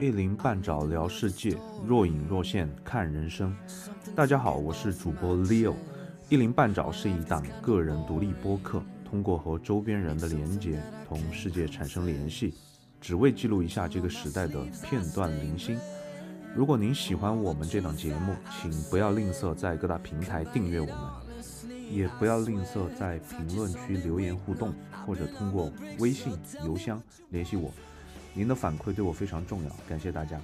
一鳞半爪聊世界，若隐若现看人生。大家好，我是主播 Leo。一鳞半爪是一档个人独立播客，通过和周边人的连接，同世界产生联系，只为记录一下这个时代的片段零星。如果您喜欢我们这档节目，请不要吝啬在各大平台订阅我们，也不要吝啬在评论区留言互动，或者通过微信、邮箱联系我。您的反馈对我非常重要，感谢大家。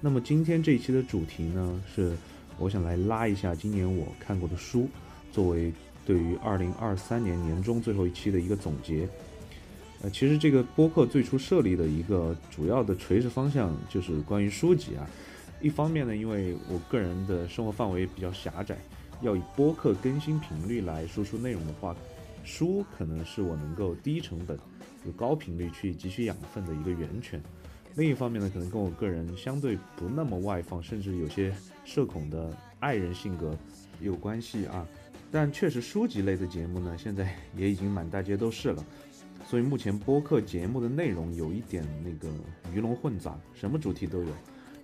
那么今天这一期的主题呢，是我想来拉一下今年我看过的书，作为对于二零二三年年中最后一期的一个总结。呃，其实这个播客最初设立的一个主要的垂直方向就是关于书籍啊。一方面呢，因为我个人的生活范围比较狭窄，要以播客更新频率来输出内容的话，书可能是我能够低成本、有高频率去汲取养分的一个源泉。另一方面呢，可能跟我个人相对不那么外放，甚至有些社恐的爱人性格有关系啊。但确实，书籍类的节目呢，现在也已经满大街都是了。所以目前播客节目的内容有一点那个鱼龙混杂，什么主题都有。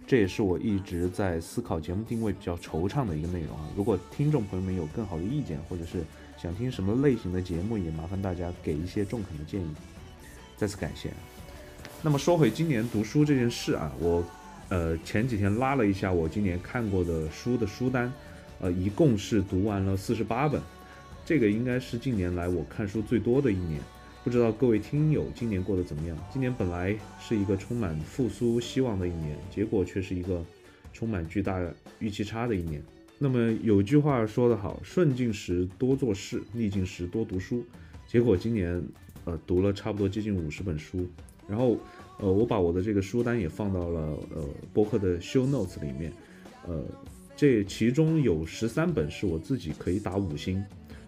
这也是我一直在思考节目定位比较惆怅的一个内容啊！如果听众朋友们有更好的意见，或者是想听什么类型的节目，也麻烦大家给一些中肯的建议。再次感谢。那么说回今年读书这件事啊，我呃前几天拉了一下我今年看过的书的书单，呃一共是读完了四十八本，这个应该是近年来我看书最多的一年。不知道各位听友今年过得怎么样？今年本来是一个充满复苏希望的一年，结果却是一个充满巨大预期差的一年。那么有句话说得好，顺境时多做事，逆境时多读书。结果今年，呃，读了差不多接近五十本书。然后，呃，我把我的这个书单也放到了呃播客的 show notes 里面。呃，这其中有十三本是我自己可以打五星，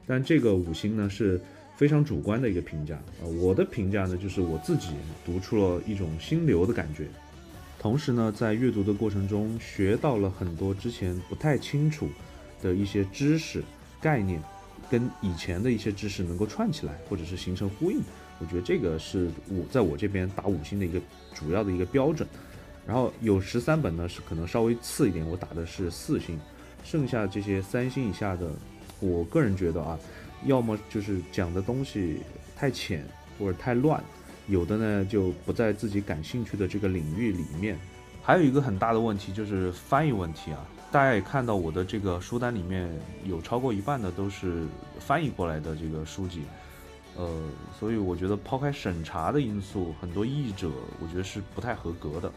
但这个五星呢是。非常主观的一个评价啊，我的评价呢，就是我自己读出了一种心流的感觉，同时呢，在阅读的过程中学到了很多之前不太清楚的一些知识概念，跟以前的一些知识能够串起来，或者是形成呼应。我觉得这个是我在我这边打五星的一个主要的一个标准。然后有十三本呢是可能稍微次一点，我打的是四星，剩下这些三星以下的，我个人觉得啊。要么就是讲的东西太浅或者太乱，有的呢就不在自己感兴趣的这个领域里面。还有一个很大的问题就是翻译问题啊，大家也看到我的这个书单里面有超过一半的都是翻译过来的这个书籍，呃，所以我觉得抛开审查的因素，很多译者我觉得是不太合格的，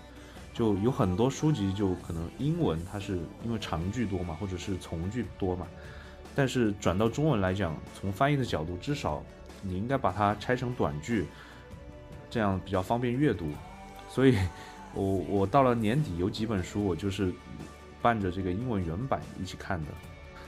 就有很多书籍就可能英文它是因为长句多嘛，或者是从句多嘛。但是转到中文来讲，从翻译的角度，至少你应该把它拆成短句，这样比较方便阅读。所以，我我到了年底有几本书，我就是伴着这个英文原版一起看的。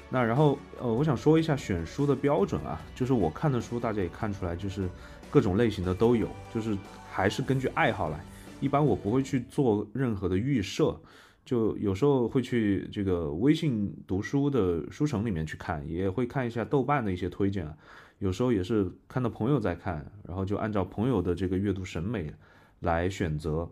那然后呃，我想说一下选书的标准啊，就是我看的书，大家也看出来，就是各种类型的都有，就是还是根据爱好来。一般我不会去做任何的预设。就有时候会去这个微信读书的书城里面去看，也会看一下豆瓣的一些推荐啊。有时候也是看到朋友在看，然后就按照朋友的这个阅读审美来选择。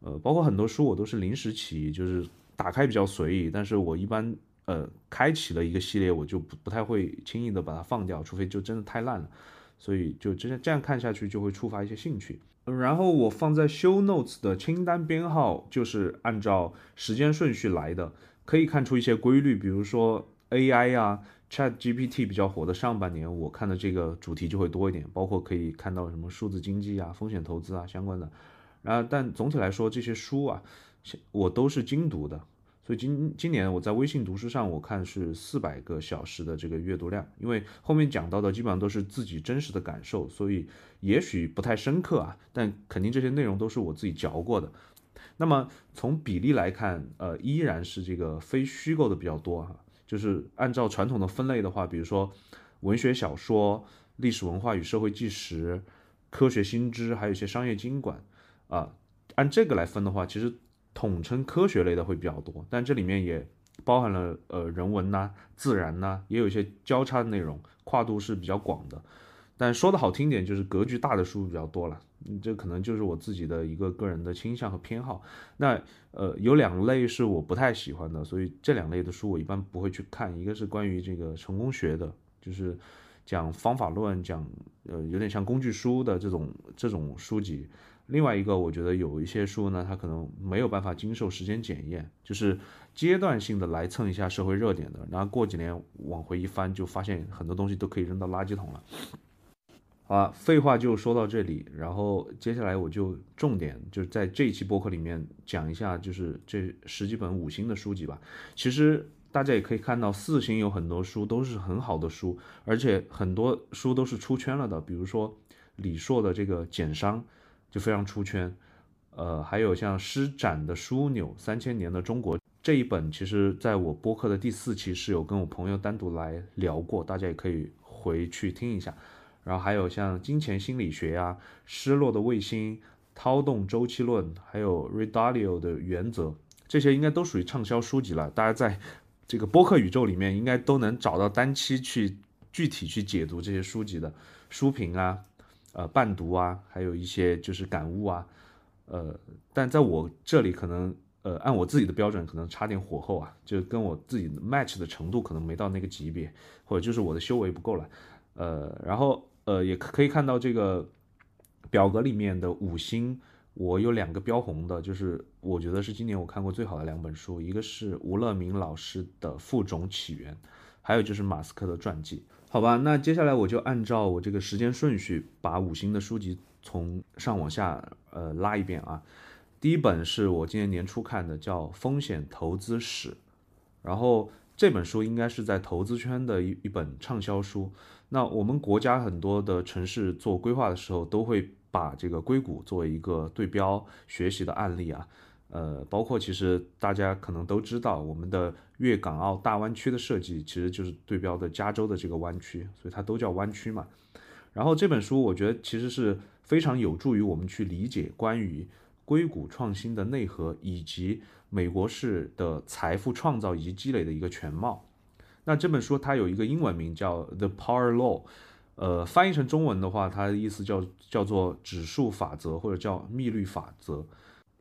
呃，包括很多书我都是临时起意，就是打开比较随意，但是我一般呃开启了一个系列，我就不不太会轻易的把它放掉，除非就真的太烂了。所以就这样这样看下去，就会触发一些兴趣。然后我放在 show notes 的清单编号就是按照时间顺序来的，可以看出一些规律。比如说 AI 啊，Chat GPT 比较火的上半年，我看的这个主题就会多一点，包括可以看到什么数字经济啊、风险投资啊相关的。然后，但总体来说，这些书啊，我都是精读的。所以今今年我在微信读书上，我看是四百个小时的这个阅读量，因为后面讲到的基本上都是自己真实的感受，所以也许不太深刻啊，但肯定这些内容都是我自己嚼过的。那么从比例来看，呃，依然是这个非虚构的比较多哈，就是按照传统的分类的话，比如说文学小说、历史文化与社会纪实、科学新知，还有一些商业经管啊，按这个来分的话，其实。统称科学类的会比较多，但这里面也包含了呃人文呐、自然呐，也有一些交叉的内容，跨度是比较广的。但说的好听点，就是格局大的书比较多了。这可能就是我自己的一个个人的倾向和偏好。那呃，有两类是我不太喜欢的，所以这两类的书我一般不会去看。一个是关于这个成功学的，就是讲方法论，讲呃有点像工具书的这种这种书籍。另外一个，我觉得有一些书呢，它可能没有办法经受时间检验，就是阶段性的来蹭一下社会热点的，然后过几年往回一翻，就发现很多东西都可以扔到垃圾桶了。好了，废话就说到这里，然后接下来我就重点就在这一期播客里面讲一下，就是这十几本五星的书籍吧。其实大家也可以看到，四星有很多书都是很好的书，而且很多书都是出圈了的。比如说李硕的这个《简商》就非常出圈，呃，还有像施展的《枢纽：三千年的中国》这一本，其实在我播客的第四期是有跟我朋友单独来聊过，大家也可以回去听一下。然后还有像金钱心理学呀、失落的卫星、涛动周期论，还有 Redalio 的原则，这些应该都属于畅销书籍了。大家在这个播客宇宙里面，应该都能找到单期去具体去解读这些书籍的书评啊、呃伴读啊，还有一些就是感悟啊，呃，但在我这里可能呃按我自己的标准，可能差点火候啊，就跟我自己 match 的程度可能没到那个级别，或者就是我的修为不够了，呃，然后。呃，也可以看到这个表格里面的五星，我有两个标红的，就是我觉得是今年我看过最好的两本书，一个是吴乐明老师的《副种起源》，还有就是马斯克的传记。好吧，那接下来我就按照我这个时间顺序，把五星的书籍从上往下呃拉一遍啊。第一本是我今年年初看的，叫《风险投资史》，然后这本书应该是在投资圈的一一本畅销书。那我们国家很多的城市做规划的时候，都会把这个硅谷作为一个对标学习的案例啊，呃，包括其实大家可能都知道，我们的粤港澳大湾区的设计其实就是对标的加州的这个湾区，所以它都叫湾区嘛。然后这本书我觉得其实是非常有助于我们去理解关于硅谷创新的内核，以及美国式的财富创造以及积累的一个全貌。那这本书它有一个英文名叫《The Power Law》，呃，翻译成中文的话，它的意思叫叫做指数法则或者叫密律法则。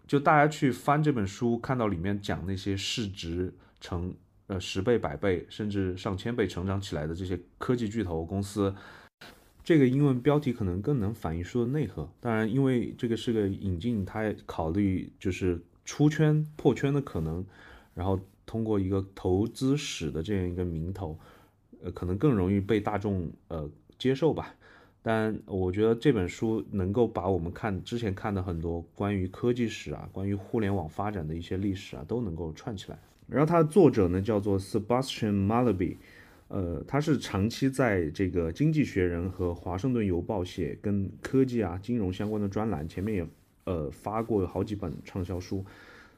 就大家去翻这本书，看到里面讲那些市值成呃十倍、百倍甚至上千倍成长起来的这些科技巨头公司，这个英文标题可能更能反映书的内核。当然，因为这个是个引进，它也考虑就是出圈破圈的可能，然后。通过一个投资史的这样一个名头，呃，可能更容易被大众呃接受吧。但我觉得这本书能够把我们看之前看的很多关于科技史啊、关于互联网发展的一些历史啊，都能够串起来。然后它的作者呢叫做 Sebastian Mallaby，呃，他是长期在这个《经济学人》和《华盛顿邮报》写跟科技啊、金融相关的专栏，前面也呃发过好几本畅销书。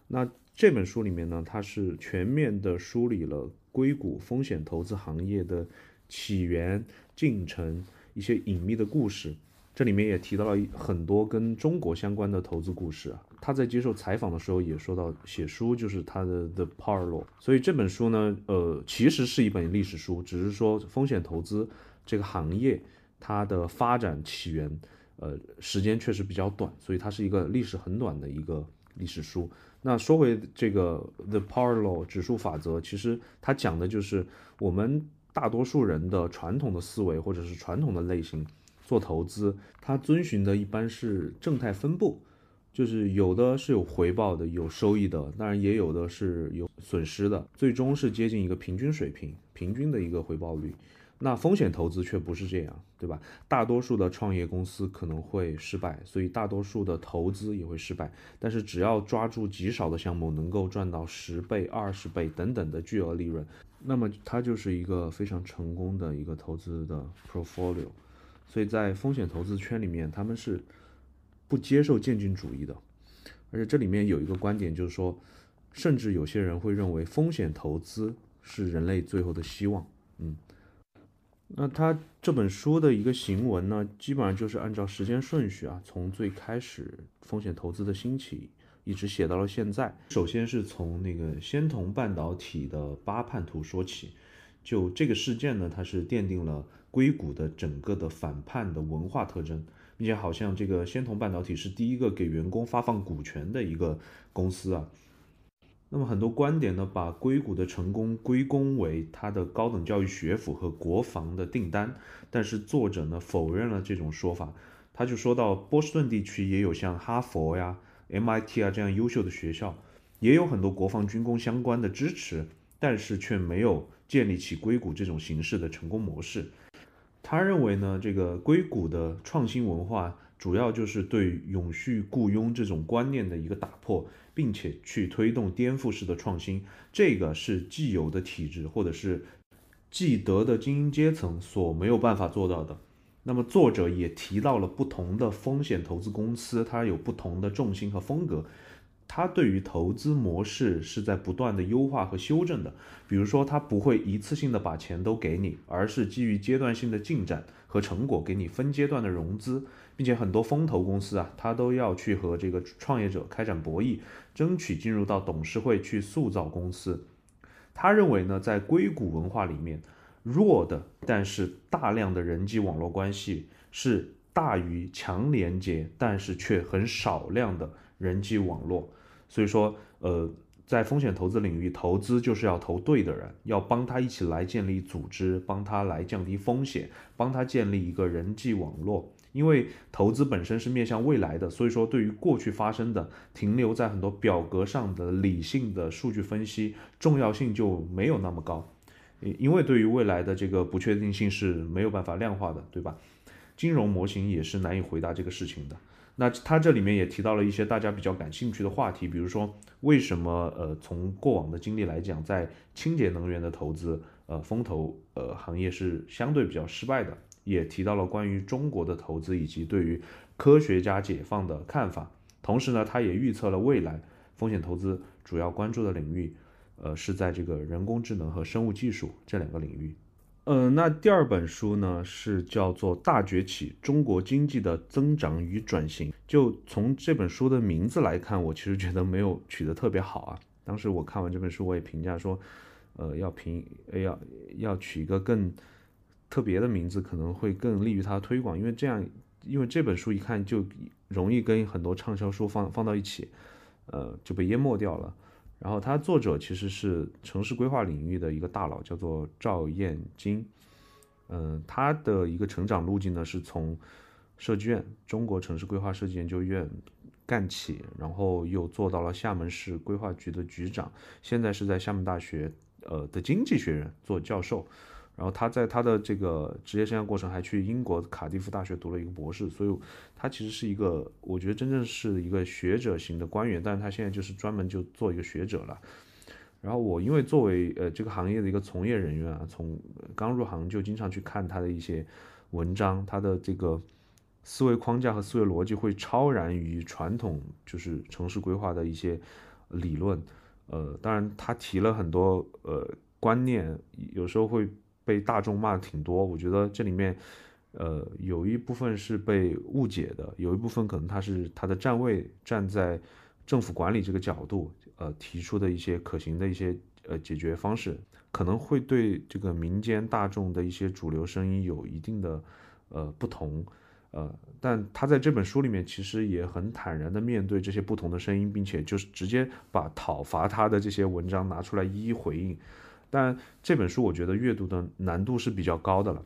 那这本书里面呢，它是全面的梳理了硅谷风险投资行业的起源、进程、一些隐秘的故事。这里面也提到了很多跟中国相关的投资故事啊。他在接受采访的时候也说到，写书就是他的 The Parlo，。所以这本书呢，呃，其实是一本历史书，只是说风险投资这个行业它的发展起源，呃，时间确实比较短，所以它是一个历史很短的一个历史书。那说回这个 The Parlo 指数法则，其实它讲的就是我们大多数人的传统的思维或者是传统的类型做投资，它遵循的一般是正态分布，就是有的是有回报的，有收益的，当然也有的是有损失的，最终是接近一个平均水平，平均的一个回报率。那风险投资却不是这样，对吧？大多数的创业公司可能会失败，所以大多数的投资也会失败。但是只要抓住极少的项目，能够赚到十倍、二十倍等等的巨额利润，那么它就是一个非常成功的一个投资的 portfolio。所以在风险投资圈里面，他们是不接受渐进主义的。而且这里面有一个观点，就是说，甚至有些人会认为风险投资是人类最后的希望。嗯。那他这本书的一个行文呢，基本上就是按照时间顺序啊，从最开始风险投资的兴起，一直写到了现在。首先是从那个仙童半导体的八叛徒说起，就这个事件呢，它是奠定了硅谷的整个的反叛的文化特征，并且好像这个仙童半导体是第一个给员工发放股权的一个公司啊。那么很多观点呢，把硅谷的成功归功为它的高等教育学府和国防的订单，但是作者呢否认了这种说法。他就说到，波士顿地区也有像哈佛呀、MIT 啊这样优秀的学校，也有很多国防军工相关的支持，但是却没有建立起硅谷这种形式的成功模式。他认为呢，这个硅谷的创新文化主要就是对永续雇佣这种观念的一个打破。并且去推动颠覆式的创新，这个是既有的体制或者是既得的精英阶层所没有办法做到的。那么作者也提到了不同的风险投资公司，它有不同的重心和风格。它对于投资模式是在不断的优化和修正的。比如说，它不会一次性的把钱都给你，而是基于阶段性的进展和成果，给你分阶段的融资。并且很多风投公司啊，它都要去和这个创业者开展博弈，争取进入到董事会去塑造公司。他认为呢，在硅谷文化里面，弱的但是大量的人际网络关系是大于强连接，但是却很少量的人际网络。所以说，呃，在风险投资领域，投资就是要投对的人，要帮他一起来建立组织，帮他来降低风险，帮他建立一个人际网络。因为投资本身是面向未来的，所以说对于过去发生的停留在很多表格上的理性的数据分析重要性就没有那么高，因为对于未来的这个不确定性是没有办法量化的，对吧？金融模型也是难以回答这个事情的。那他这里面也提到了一些大家比较感兴趣的话题，比如说为什么呃从过往的经历来讲，在清洁能源的投资呃风投呃行业是相对比较失败的。也提到了关于中国的投资以及对于科学家解放的看法，同时呢，他也预测了未来风险投资主要关注的领域，呃，是在这个人工智能和生物技术这两个领域。嗯，那第二本书呢是叫做《大崛起：中国经济的增长与转型》。就从这本书的名字来看，我其实觉得没有取得特别好啊。当时我看完这本书，我也评价说，呃，要评，要要取一个更。特别的名字可能会更利于它推广，因为这样，因为这本书一看就容易跟很多畅销书放放到一起，呃，就被淹没掉了。然后他作者其实是城市规划领域的一个大佬，叫做赵燕京。嗯，他的一个成长路径呢，是从设计院中国城市规划设计研究院干起，然后又做到了厦门市规划局的局长，现在是在厦门大学呃的经济学院做教授。然后他在他的这个职业生涯过程还去英国卡迪夫大学读了一个博士，所以他其实是一个我觉得真正是一个学者型的官员，但是他现在就是专门就做一个学者了。然后我因为作为呃这个行业的一个从业人员啊，从刚入行就经常去看他的一些文章，他的这个思维框架和思维逻辑会超然于传统就是城市规划的一些理论。呃，当然他提了很多呃观念，有时候会。被大众骂的挺多，我觉得这里面，呃，有一部分是被误解的，有一部分可能他是他的站位站在政府管理这个角度，呃，提出的一些可行的一些呃解决方式，可能会对这个民间大众的一些主流声音有一定的呃不同，呃，但他在这本书里面其实也很坦然的面对这些不同的声音，并且就是直接把讨伐他的这些文章拿出来一一回应。但这本书我觉得阅读的难度是比较高的了，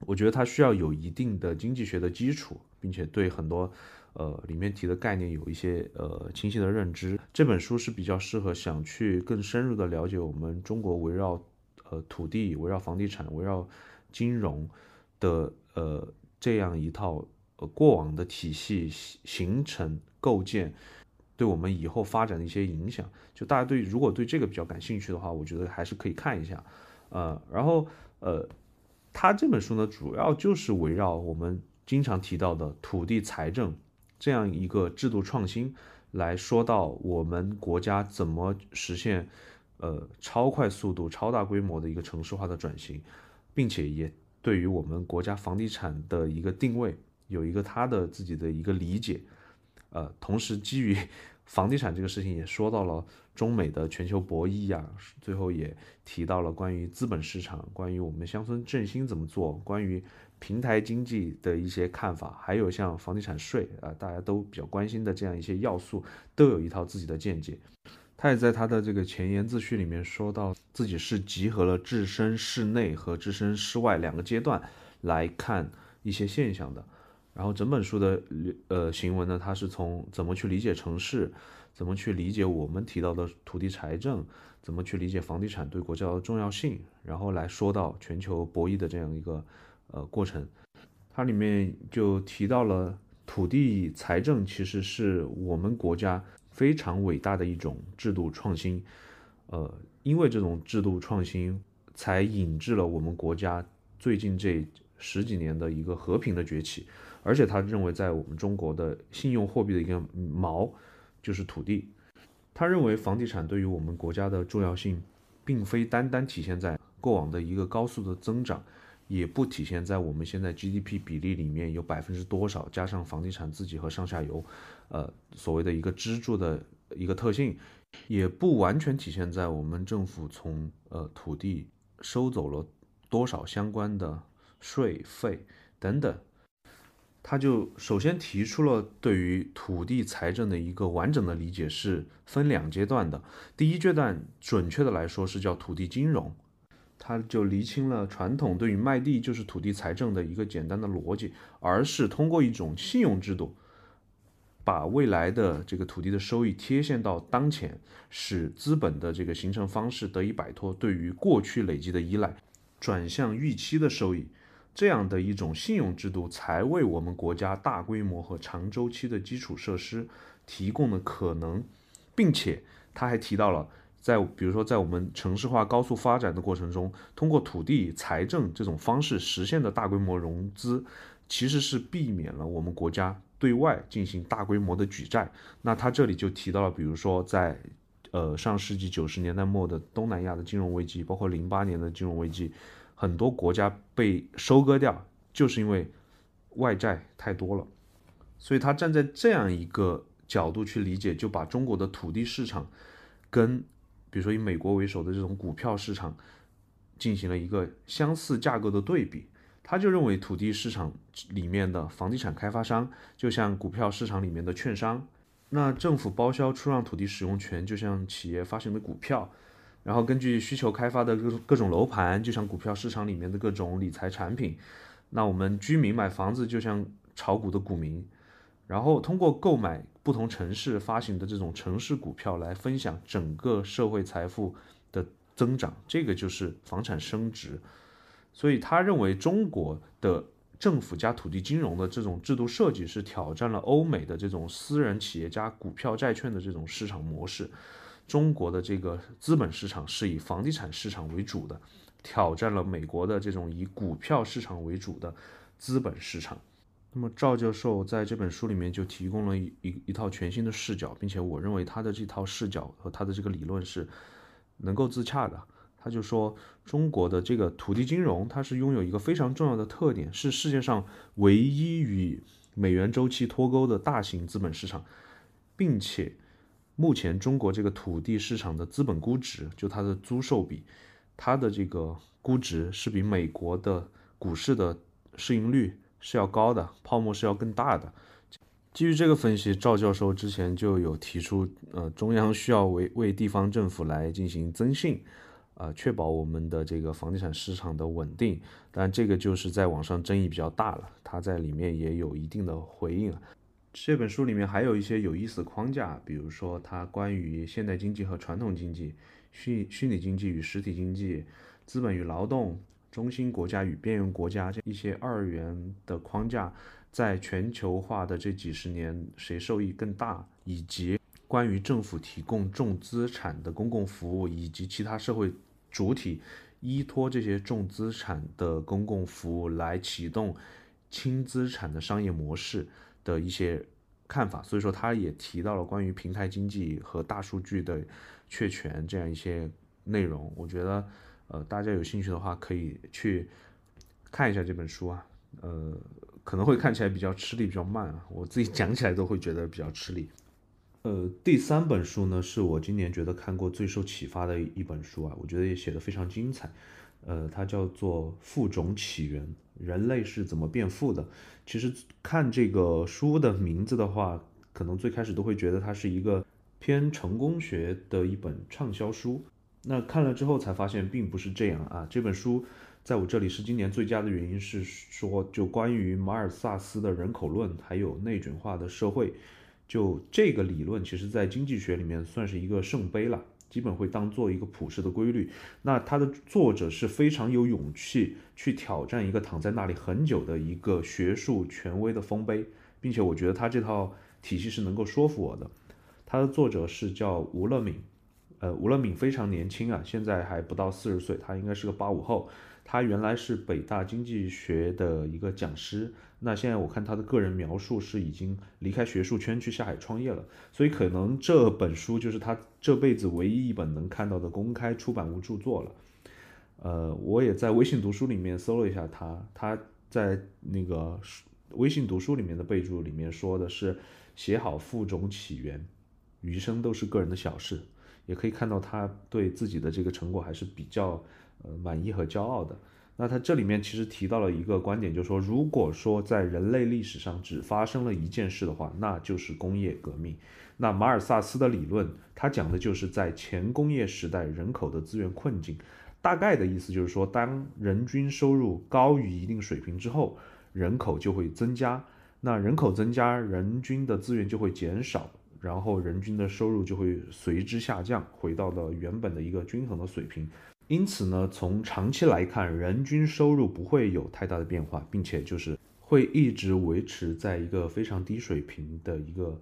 我觉得它需要有一定的经济学的基础，并且对很多呃里面提的概念有一些呃清晰的认知。这本书是比较适合想去更深入的了解我们中国围绕呃土地、围绕房地产、围绕金融的呃这样一套呃过往的体系形成构建。对我们以后发展的一些影响，就大家对如果对这个比较感兴趣的话，我觉得还是可以看一下，呃，然后呃，他这本书呢，主要就是围绕我们经常提到的土地财政这样一个制度创新来说到我们国家怎么实现呃超快速度、超大规模的一个城市化的转型，并且也对于我们国家房地产的一个定位有一个他的自己的一个理解。呃，同时基于房地产这个事情也说到了中美的全球博弈呀，最后也提到了关于资本市场，关于我们乡村振兴怎么做，关于平台经济的一些看法，还有像房地产税啊，大家都比较关心的这样一些要素，都有一套自己的见解。他也在他的这个前言自序里面说到，自己是集合了置身事内和置身事外两个阶段来看一些现象的。然后整本书的呃行文呢，它是从怎么去理解城市，怎么去理解我们提到的土地财政，怎么去理解房地产对国家的重要性，然后来说到全球博弈的这样一个呃过程。它里面就提到了土地财政其实是我们国家非常伟大的一种制度创新，呃，因为这种制度创新才引致了我们国家最近这十几年的一个和平的崛起。而且他认为，在我们中国的信用货币的一个锚就是土地。他认为房地产对于我们国家的重要性，并非单单体现在过往的一个高速的增长，也不体现在我们现在 GDP 比例里面有百分之多少加上房地产自己和上下游，呃，所谓的一个支柱的一个特性，也不完全体现在我们政府从呃土地收走了多少相关的税费等等。他就首先提出了对于土地财政的一个完整的理解，是分两阶段的。第一阶段，准确的来说是叫土地金融，他就厘清了传统对于卖地就是土地财政的一个简单的逻辑，而是通过一种信用制度，把未来的这个土地的收益贴现到当前，使资本的这个形成方式得以摆脱对于过去累积的依赖，转向预期的收益。这样的一种信用制度，才为我们国家大规模和长周期的基础设施提供了可能，并且他还提到了，在比如说在我们城市化高速发展的过程中，通过土地财政这种方式实现的大规模融资，其实是避免了我们国家对外进行大规模的举债。那他这里就提到了，比如说在呃上世纪九十年代末的东南亚的金融危机，包括零八年的金融危机。很多国家被收割掉，就是因为外债太多了。所以他站在这样一个角度去理解，就把中国的土地市场跟比如说以美国为首的这种股票市场进行了一个相似架构的对比。他就认为土地市场里面的房地产开发商就像股票市场里面的券商，那政府包销出让土地使用权就像企业发行的股票。然后根据需求开发的各各种楼盘，就像股票市场里面的各种理财产品。那我们居民买房子就像炒股的股民，然后通过购买不同城市发行的这种城市股票来分享整个社会财富的增长，这个就是房产升值。所以他认为中国的政府加土地金融的这种制度设计是挑战了欧美的这种私人企业加股票债券的这种市场模式。中国的这个资本市场是以房地产市场为主的，挑战了美国的这种以股票市场为主的资本市场。那么赵教授在这本书里面就提供了一一一套全新的视角，并且我认为他的这套视角和他的这个理论是能够自洽的。他就说，中国的这个土地金融，它是拥有一个非常重要的特点，是世界上唯一与美元周期脱钩的大型资本市场，并且。目前中国这个土地市场的资本估值，就它的租售比，它的这个估值是比美国的股市的市盈率是要高的，泡沫是要更大的。基于这个分析，赵教授之前就有提出，呃，中央需要为为地方政府来进行增信，啊，确保我们的这个房地产市场的稳定。但这个就是在网上争议比较大了，他在里面也有一定的回应。这本书里面还有一些有意思的框架，比如说它关于现代经济和传统经济、虚虚拟经济与实体经济、资本与劳动、中心国家与边缘国家这一些二元的框架，在全球化的这几十年谁受益更大，以及关于政府提供重资产的公共服务，以及其他社会主体依托这些重资产的公共服务来启动轻资产的商业模式。的一些看法，所以说他也提到了关于平台经济和大数据的确权这样一些内容。我觉得，呃，大家有兴趣的话可以去看一下这本书啊。呃，可能会看起来比较吃力，比较慢啊，我自己讲起来都会觉得比较吃力。呃，第三本书呢，是我今年觉得看过最受启发的一本书啊，我觉得也写得非常精彩。呃，它叫做《富种起源：人类是怎么变富的》。其实看这个书的名字的话，可能最开始都会觉得它是一个偏成功学的一本畅销书。那看了之后才发现并不是这样啊。这本书在我这里是今年最佳的原因是说，就关于马尔萨斯的人口论，还有内卷化的社会。就这个理论，其实在经济学里面算是一个圣杯了，基本会当做一个普世的规律。那它的作者是非常有勇气去挑战一个躺在那里很久的一个学术权威的丰碑，并且我觉得他这套体系是能够说服我的。他的作者是叫吴乐敏，呃，吴乐敏非常年轻啊，现在还不到四十岁，他应该是个八五后。他原来是北大经济学的一个讲师，那现在我看他的个人描述是已经离开学术圈去下海创业了，所以可能这本书就是他这辈子唯一一本能看到的公开出版物著作了。呃，我也在微信读书里面搜了一下他，他在那个微信读书里面的备注里面说的是写好父种起源，余生都是个人的小事，也可以看到他对自己的这个成果还是比较。呃，满意和骄傲的。那他这里面其实提到了一个观点，就是说，如果说在人类历史上只发生了一件事的话，那就是工业革命。那马尔萨斯的理论，他讲的就是在前工业时代人口的资源困境。大概的意思就是说，当人均收入高于一定水平之后，人口就会增加。那人口增加，人均的资源就会减少，然后人均的收入就会随之下降，回到了原本的一个均衡的水平。因此呢，从长期来看，人均收入不会有太大的变化，并且就是会一直维持在一个非常低水平的一个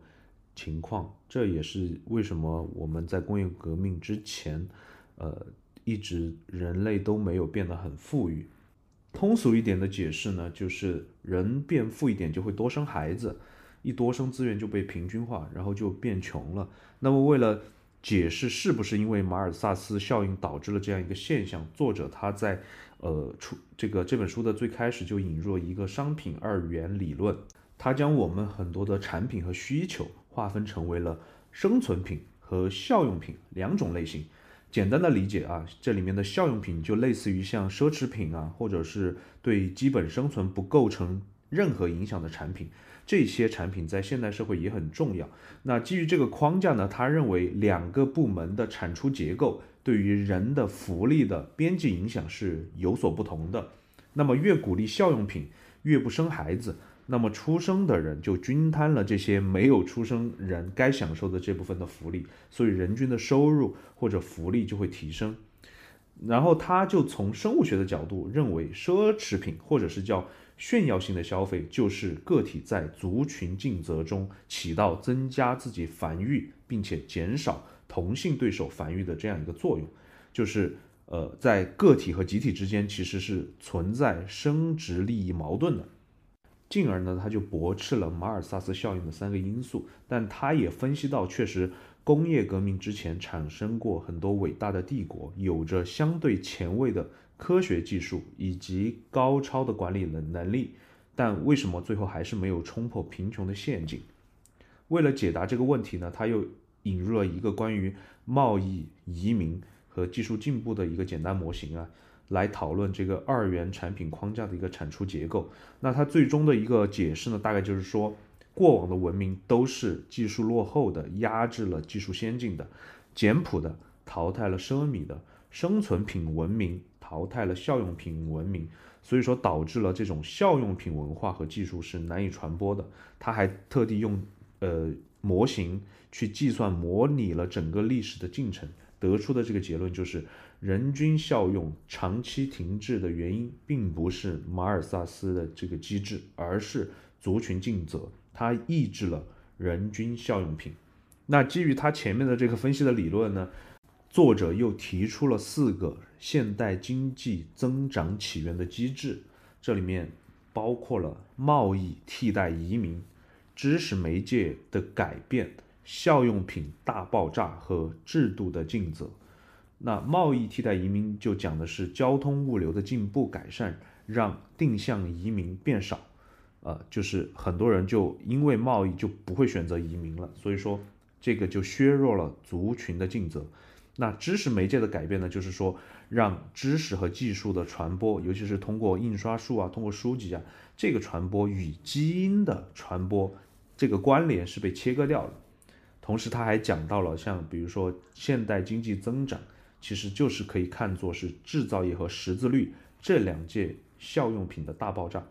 情况。这也是为什么我们在工业革命之前，呃，一直人类都没有变得很富裕。通俗一点的解释呢，就是人变富一点就会多生孩子，一多生资源就被平均化，然后就变穷了。那么为了解释是不是因为马尔萨斯效应导致了这样一个现象？作者他在呃出这个这本书的最开始就引入了一个商品二元理论，他将我们很多的产品和需求划分成为了生存品和效用品两种类型。简单的理解啊，这里面的效用品就类似于像奢侈品啊，或者是对基本生存不构成任何影响的产品。这些产品在现代社会也很重要。那基于这个框架呢，他认为两个部门的产出结构对于人的福利的边际影响是有所不同的。那么越鼓励效用品，越不生孩子，那么出生的人就均摊了这些没有出生人该享受的这部分的福利，所以人均的收入或者福利就会提升。然后他就从生物学的角度认为，奢侈品或者是叫。炫耀性的消费就是个体在族群竞争中起到增加自己繁育，并且减少同性对手繁育的这样一个作用，就是呃，在个体和集体之间其实是存在生殖利益矛盾的，进而呢，他就驳斥了马尔萨斯效应的三个因素，但他也分析到，确实工业革命之前产生过很多伟大的帝国，有着相对前卫的。科学技术以及高超的管理能能力，但为什么最后还是没有冲破贫穷的陷阱？为了解答这个问题呢，他又引入了一个关于贸易、移民和技术进步的一个简单模型啊，来讨论这个二元产品框架的一个产出结构。那他最终的一个解释呢，大概就是说，过往的文明都是技术落后的，压制了技术先进的，简朴的淘汰了奢靡的生存品文明。淘汰了效用品文明，所以说导致了这种效用品文化和技术是难以传播的。他还特地用呃模型去计算模拟了整个历史的进程，得出的这个结论就是，人均效用长期停滞的原因，并不是马尔萨斯的这个机制，而是族群竞争，它抑制了人均效用品。那基于他前面的这个分析的理论呢？作者又提出了四个现代经济增长起源的机制，这里面包括了贸易替代移民、知识媒介的改变、效用品大爆炸和制度的尽责。那贸易替代移民就讲的是交通物流的进步改善，让定向移民变少，呃，就是很多人就因为贸易就不会选择移民了，所以说这个就削弱了族群的尽责。那知识媒介的改变呢，就是说让知识和技术的传播，尤其是通过印刷术啊，通过书籍啊，这个传播与基因的传播这个关联是被切割掉了。同时，他还讲到了像比如说现代经济增长，其实就是可以看作是制造业和识字率这两件效用品的大爆炸。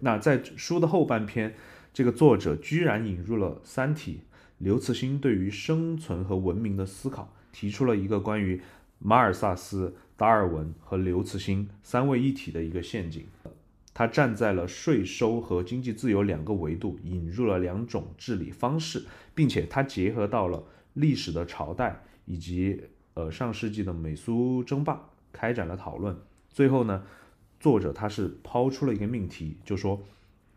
那在书的后半篇，这个作者居然引入了《三体》，刘慈欣对于生存和文明的思考。提出了一个关于马尔萨斯、达尔文和刘慈欣三位一体的一个陷阱。他站在了税收和经济自由两个维度，引入了两种治理方式，并且他结合到了历史的朝代以及呃上世纪的美苏争霸，开展了讨论。最后呢，作者他是抛出了一个命题，就说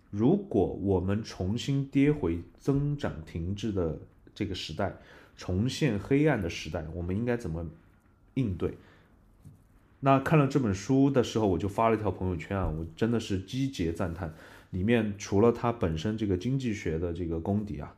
如果我们重新跌回增长停滞的这个时代。重现黑暗的时代，我们应该怎么应对？那看了这本书的时候，我就发了一条朋友圈啊，我真的是击节赞叹。里面除了它本身这个经济学的这个功底啊，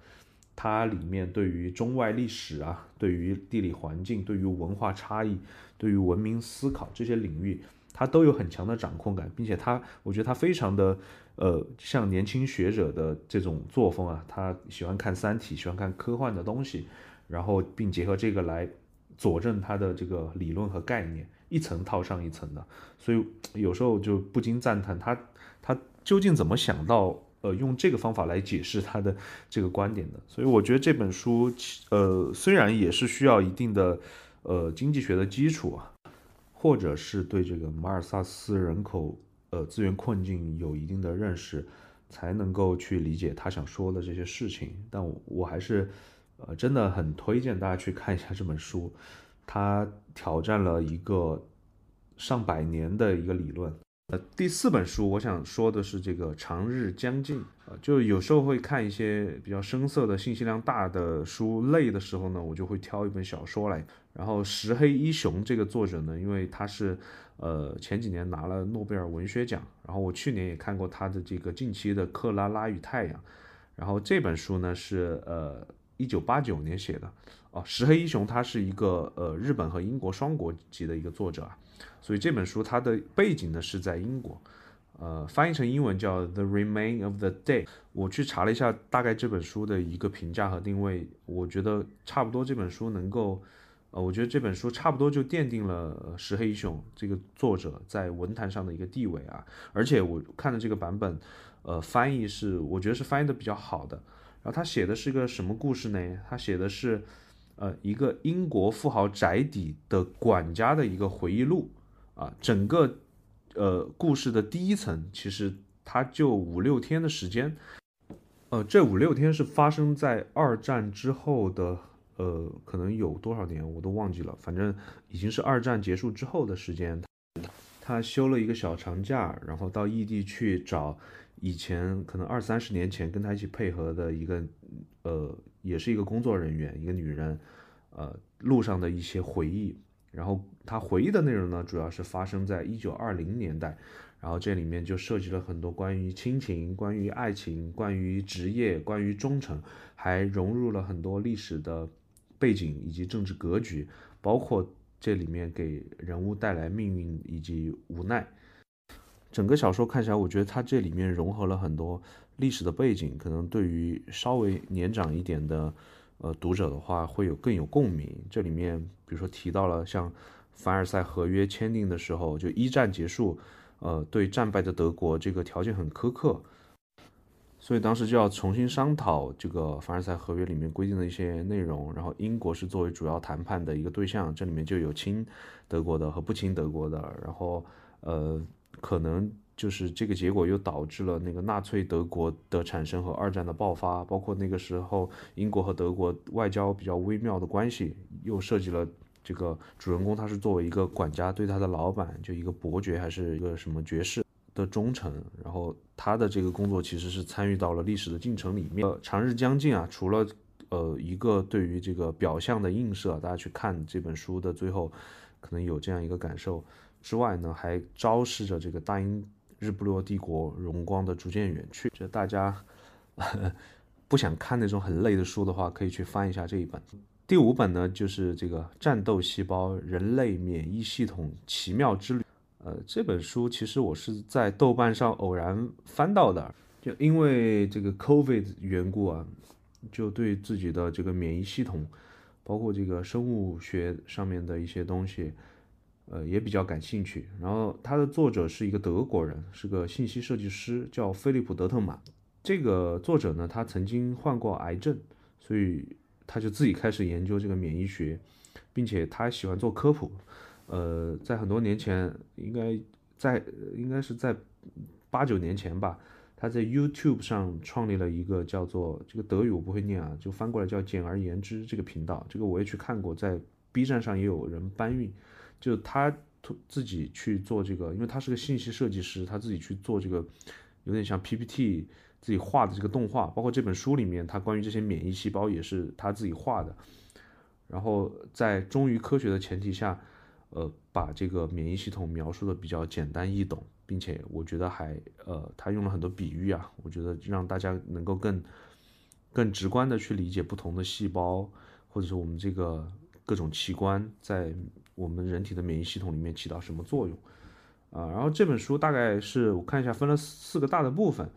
它里面对于中外历史啊，对于地理环境，对于文化差异，对于文明思考这些领域，它都有很强的掌控感，并且它，我觉得它非常的呃，像年轻学者的这种作风啊，他喜欢看《三体》，喜欢看科幻的东西。然后并结合这个来佐证他的这个理论和概念，一层套上一层的，所以有时候就不禁赞叹他他究竟怎么想到呃用这个方法来解释他的这个观点的。所以我觉得这本书呃虽然也是需要一定的呃经济学的基础啊，或者是对这个马尔萨斯人口呃资源困境有一定的认识，才能够去理解他想说的这些事情，但我我还是。呃，真的很推荐大家去看一下这本书，它挑战了一个上百年的一个理论。呃，第四本书我想说的是这个《长日将近》。呃，就有时候会看一些比较深色的、信息量大的书，累的时候呢，我就会挑一本小说来。然后石黑一雄这个作者呢，因为他是呃前几年拿了诺贝尔文学奖，然后我去年也看过他的这个近期的《克拉拉与太阳》，然后这本书呢是呃。一九八九年写的哦，石黑一雄他是一个呃日本和英国双国籍的一个作者啊，所以这本书它的背景呢是在英国，呃，翻译成英文叫《The Remain of the Day》。我去查了一下大概这本书的一个评价和定位，我觉得差不多这本书能够，呃，我觉得这本书差不多就奠定了石黑一雄这个作者在文坛上的一个地位啊，而且我看的这个版本，呃，翻译是我觉得是翻译的比较好的。然后他写的是一个什么故事呢？他写的是，呃，一个英国富豪宅邸的管家的一个回忆录啊。整个，呃，故事的第一层其实他就五六天的时间，呃，这五六天是发生在二战之后的，呃，可能有多少年我都忘记了，反正已经是二战结束之后的时间。他休了一个小长假，然后到异地去找。以前可能二三十年前跟他一起配合的一个，呃，也是一个工作人员，一个女人，呃，路上的一些回忆。然后他回忆的内容呢，主要是发生在一九二零年代。然后这里面就涉及了很多关于亲情、关于爱情、关于职业、关于忠诚，还融入了很多历史的背景以及政治格局，包括这里面给人物带来命运以及无奈。整个小说看起来，我觉得它这里面融合了很多历史的背景，可能对于稍微年长一点的呃读者的话，会有更有共鸣。这里面比如说提到了像凡尔赛合约签订的时候，就一战结束，呃，对战败的德国这个条件很苛刻，所以当时就要重新商讨这个凡尔赛合约里面规定的一些内容。然后英国是作为主要谈判的一个对象，这里面就有亲德国的和不亲德国的，然后呃。可能就是这个结果又导致了那个纳粹德国的产生和二战的爆发，包括那个时候英国和德国外交比较微妙的关系，又涉及了这个主人公他是作为一个管家对他的老板，就一个伯爵还是一个什么爵士的忠诚，然后他的这个工作其实是参与到了历史的进程里面。长日将近啊，除了呃一个对于这个表象的映射，大家去看这本书的最后，可能有这样一个感受。之外呢，还昭示着这个大英日不落帝国荣光的逐渐远去。这大家 不想看那种很累的书的话，可以去翻一下这一本。第五本呢，就是这个《战斗细胞：人类免疫系统奇妙之旅》。呃，这本书其实我是在豆瓣上偶然翻到的，就因为这个 COVID 缘故啊，就对自己的这个免疫系统，包括这个生物学上面的一些东西，呃，也比较感兴趣。然后它的作者是一个德国人，是个信息设计师，叫菲利普·德特玛。这个作者呢，他曾经患过癌症，所以他就自己开始研究这个免疫学，并且他喜欢做科普。呃，在很多年前，应该在应该是在八九年前吧，他在 YouTube 上创立了一个叫做这个德语我不会念啊，就翻过来叫简而言之这个频道。这个我也去看过，在 B 站上也有人搬运，就他自己去做这个，因为他是个信息设计师，他自己去做这个，有点像 PPT。自己画的这个动画，包括这本书里面，他关于这些免疫细胞也是他自己画的。然后在忠于科学的前提下，呃，把这个免疫系统描述的比较简单易懂，并且我觉得还呃，他用了很多比喻啊，我觉得让大家能够更更直观的去理解不同的细胞，或者是我们这个各种器官在我们人体的免疫系统里面起到什么作用啊。然后这本书大概是我看一下，分了四个大的部分。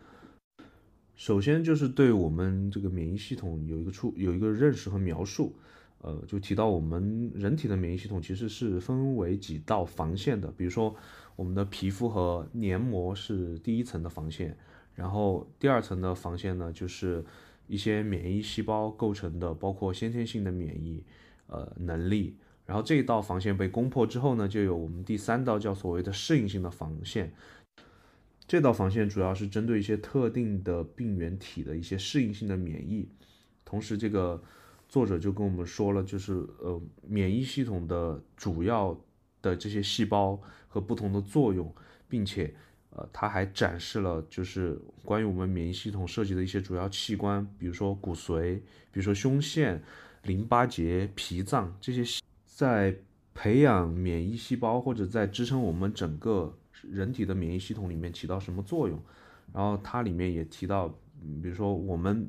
首先就是对我们这个免疫系统有一个出有一个认识和描述，呃，就提到我们人体的免疫系统其实是分为几道防线的，比如说我们的皮肤和黏膜是第一层的防线，然后第二层的防线呢就是一些免疫细胞构成的，包括先天性的免疫呃能力，然后这一道防线被攻破之后呢，就有我们第三道叫所谓的适应性的防线。这道防线主要是针对一些特定的病原体的一些适应性的免疫，同时这个作者就跟我们说了，就是呃免疫系统的主要的这些细胞和不同的作用，并且呃他还展示了就是关于我们免疫系统设计的一些主要器官，比如说骨髓，比如说胸腺、淋巴结、脾脏这些，在培养免疫细胞或者在支撑我们整个。人体的免疫系统里面起到什么作用？然后它里面也提到，比如说我们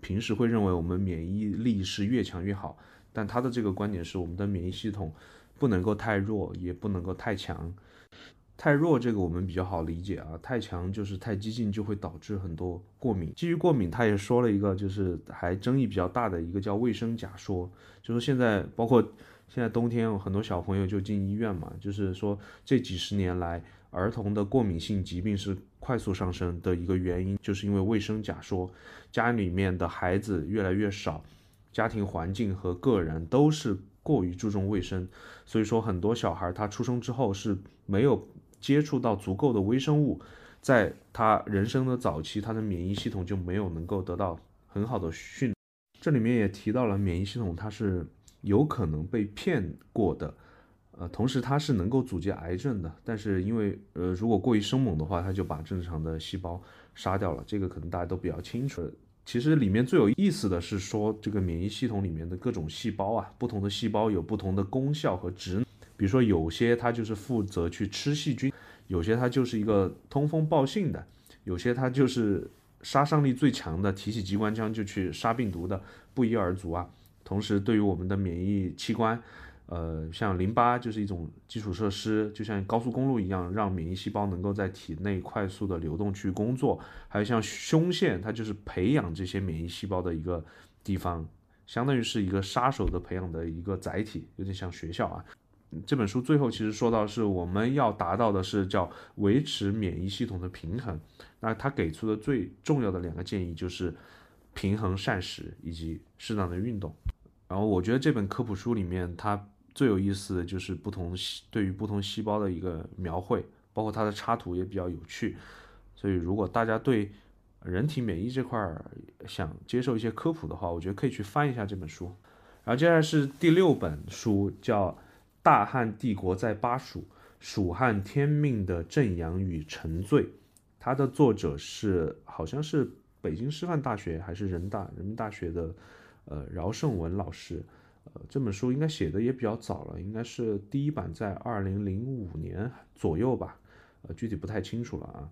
平时会认为我们免疫力是越强越好，但他的这个观点是我们的免疫系统不能够太弱，也不能够太强。太弱这个我们比较好理解啊，太强就是太激进，就会导致很多过敏。基于过敏，他也说了一个就是还争议比较大的一个叫卫生假说，就是现在包括现在冬天很多小朋友就进医院嘛，就是说这几十年来。儿童的过敏性疾病是快速上升的一个原因，就是因为卫生假说，家里面的孩子越来越少，家庭环境和个人都是过于注重卫生，所以说很多小孩他出生之后是没有接触到足够的微生物，在他人生的早期，他的免疫系统就没有能够得到很好的训。这里面也提到了免疫系统，它是有可能被骗过的。呃，同时它是能够阻截癌症的，但是因为呃，如果过于生猛的话，它就把正常的细胞杀掉了。这个可能大家都比较清楚。其实里面最有意思的是说，这个免疫系统里面的各种细胞啊，不同的细胞有不同的功效和职能。比如说有些它就是负责去吃细菌，有些它就是一个通风报信的，有些它就是杀伤力最强的，提起机关枪就去杀病毒的，不一而足啊。同时，对于我们的免疫器官。呃，像淋巴就是一种基础设施，就像高速公路一样，让免疫细胞能够在体内快速的流动去工作。还有像胸腺，它就是培养这些免疫细胞的一个地方，相当于是一个杀手的培养的一个载体，有点像学校啊。这本书最后其实说到，是我们要达到的是叫维持免疫系统的平衡。那他给出的最重要的两个建议就是平衡膳食以及适当的运动。然后我觉得这本科普书里面它。最有意思的就是不同对于不同细胞的一个描绘，包括它的插图也比较有趣。所以如果大家对人体免疫这块儿想接受一些科普的话，我觉得可以去翻一下这本书。然后接下来是第六本书，叫《大汉帝国在巴蜀：蜀汉天命的正阳与沉醉》，它的作者是好像是北京师范大学还是人大人民大学的呃饶胜文老师。呃，这本书应该写的也比较早了，应该是第一版在二零零五年左右吧，呃，具体不太清楚了啊。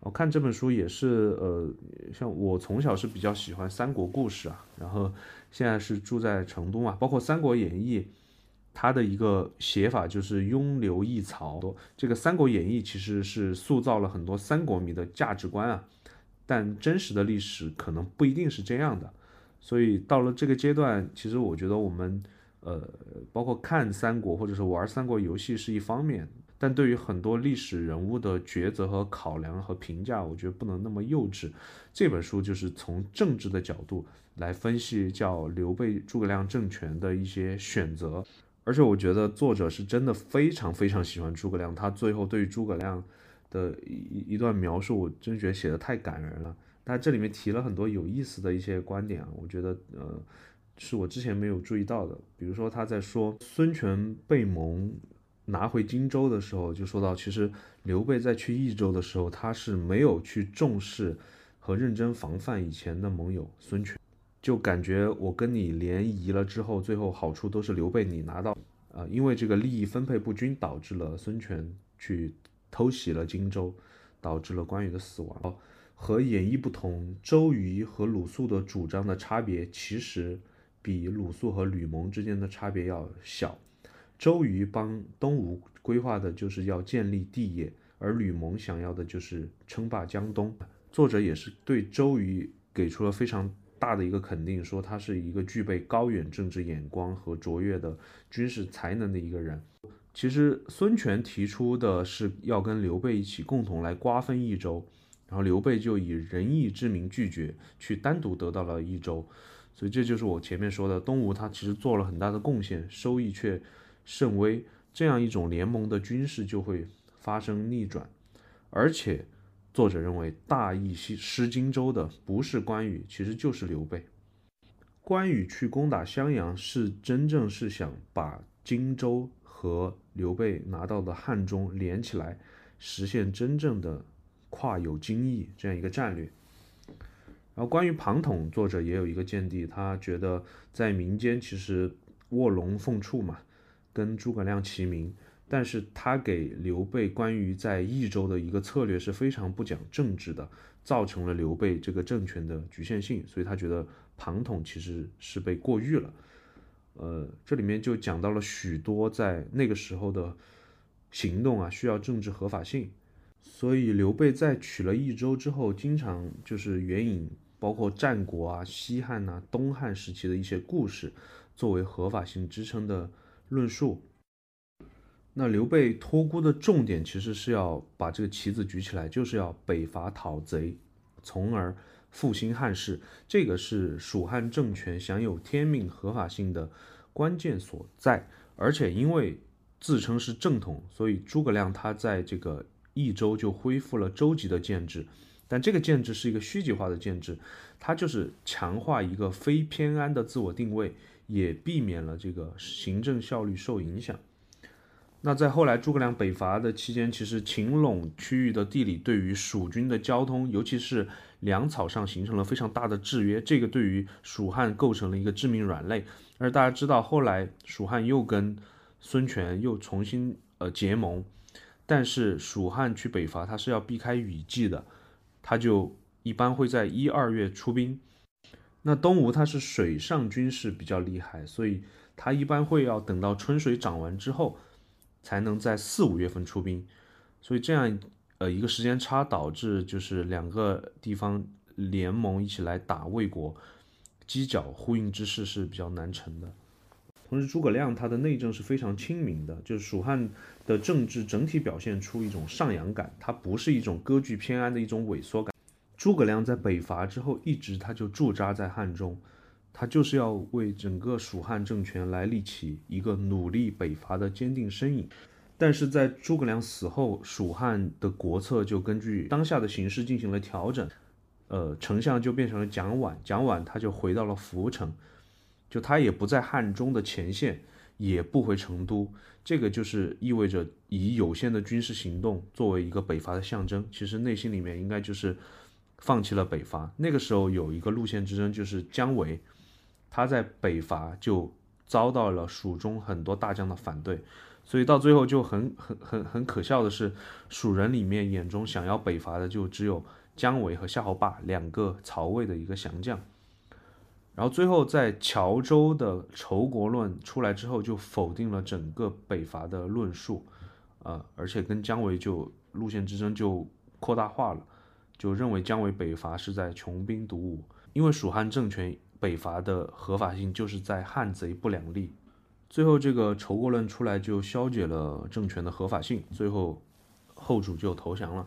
我看这本书也是，呃，像我从小是比较喜欢三国故事啊，然后现在是住在成都嘛，包括《三国演义》，它的一个写法就是拥刘抑曹。这个《三国演义》其实是塑造了很多三国迷的价值观啊，但真实的历史可能不一定是这样的。所以到了这个阶段，其实我觉得我们，呃，包括看三国或者是玩三国游戏是一方面。但对于很多历史人物的抉择和考量和评价，我觉得不能那么幼稚。这本书就是从政治的角度来分析叫刘备诸葛亮政权的一些选择，而且我觉得作者是真的非常非常喜欢诸葛亮。他最后对于诸葛亮的一一段描述，我真觉得写的太感人了。他这里面提了很多有意思的一些观点啊，我觉得呃是我之前没有注意到的。比如说他在说孙权被蒙。拿回荆州的时候，就说到，其实刘备在去益州的时候，他是没有去重视和认真防范以前的盟友孙权，就感觉我跟你联谊了之后，最后好处都是刘备你拿到，啊，因为这个利益分配不均，导致了孙权去偷袭了荆州，导致了关羽的死亡。和演义不同，周瑜和鲁肃的主张的差别，其实比鲁肃和吕蒙之间的差别要小。周瑜帮东吴规划的就是要建立帝业，而吕蒙想要的就是称霸江东。作者也是对周瑜给出了非常大的一个肯定，说他是一个具备高远政治眼光和卓越的军事才能的一个人。其实孙权提出的是要跟刘备一起共同来瓜分益州，然后刘备就以仁义之名拒绝，去单独得到了益州。所以这就是我前面说的，东吴他其实做了很大的贡献，收益却。甚微，这样一种联盟的军事就会发生逆转，而且作者认为大意失失荆州的不是关羽，其实就是刘备。关羽去攻打襄阳，是真正是想把荆州和刘备拿到的汉中连起来，实现真正的跨有荆益这样一个战略。然后关于庞统，作者也有一个见地，他觉得在民间其实卧龙凤雏嘛。跟诸葛亮齐名，但是他给刘备关于在益州的一个策略是非常不讲政治的，造成了刘备这个政权的局限性，所以他觉得庞统其实是被过誉了。呃，这里面就讲到了许多在那个时候的行动啊，需要政治合法性，所以刘备在取了益州之后，经常就是援引包括战国啊、西汉呐、东汉时期的一些故事，作为合法性支撑的。论述，那刘备托孤的重点其实是要把这个旗子举起来，就是要北伐讨贼，从而复兴汉室。这个是蜀汉政权享有天命合法性的关键所在。而且因为自称是正统，所以诸葛亮他在这个益州就恢复了州级的建制。但这个建制是一个虚极化的建制，它就是强化一个非偏安的自我定位。也避免了这个行政效率受影响。那在后来诸葛亮北伐的期间，其实秦陇区域的地理对于蜀军的交通，尤其是粮草上形成了非常大的制约，这个对于蜀汉构成了一个致命软肋。而大家知道，后来蜀汉又跟孙权又重新呃结盟，但是蜀汉去北伐，他是要避开雨季的，他就一般会在一二月出兵。那东吴它是水上军事比较厉害，所以它一般会要等到春水涨完之后，才能在四五月份出兵，所以这样呃一个时间差导致就是两个地方联盟一起来打魏国，犄角呼应之势是比较难成的。同时诸葛亮他的内政是非常亲民的，就是蜀汉的政治整体表现出一种上扬感，它不是一种割据偏安的一种萎缩感。诸葛亮在北伐之后，一直他就驻扎在汉中，他就是要为整个蜀汉政权来立起一个努力北伐的坚定身影。但是在诸葛亮死后，蜀汉的国策就根据当下的形势进行了调整，呃，丞相就变成了蒋琬，蒋琬他就回到了涪城，就他也不在汉中的前线，也不回成都，这个就是意味着以有限的军事行动作为一个北伐的象征，其实内心里面应该就是。放弃了北伐，那个时候有一个路线之争，就是姜维，他在北伐就遭到了蜀中很多大将的反对，所以到最后就很很很很可笑的是，蜀人里面眼中想要北伐的就只有姜维和夏侯霸两个曹魏的一个降将。然后最后在乔州的仇国论出来之后，就否定了整个北伐的论述，呃，而且跟姜维就路线之争就扩大化了，就认为姜维北伐是在穷兵黩武，因为蜀汉政权北伐的合法性就是在汉贼不两立。最后这个仇国论出来就消解了政权的合法性，最后后主就投降了。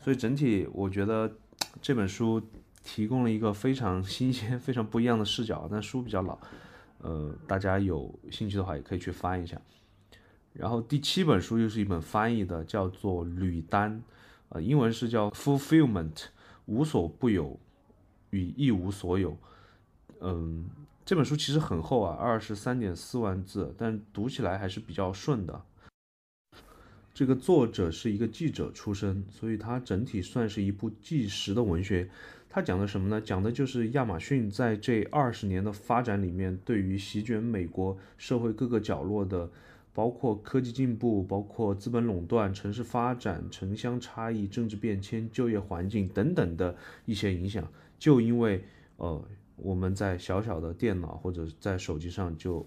所以整体我觉得这本书。提供了一个非常新鲜、非常不一样的视角，但书比较老，呃，大家有兴趣的话也可以去翻一下。然后第七本书又是一本翻译的，叫做《履单》，呃，英文是叫《Fulfillment》，无所不有与一无所有。嗯，这本书其实很厚啊，二十三点四万字，但读起来还是比较顺的。这个作者是一个记者出身，所以他整体算是一部纪实的文学。他讲的什么呢？讲的就是亚马逊在这二十年的发展里面，对于席卷美国社会各个角落的，包括科技进步、包括资本垄断、城市发展、城乡差异、政治变迁、就业环境等等的一些影响。就因为呃，我们在小小的电脑或者在手机上就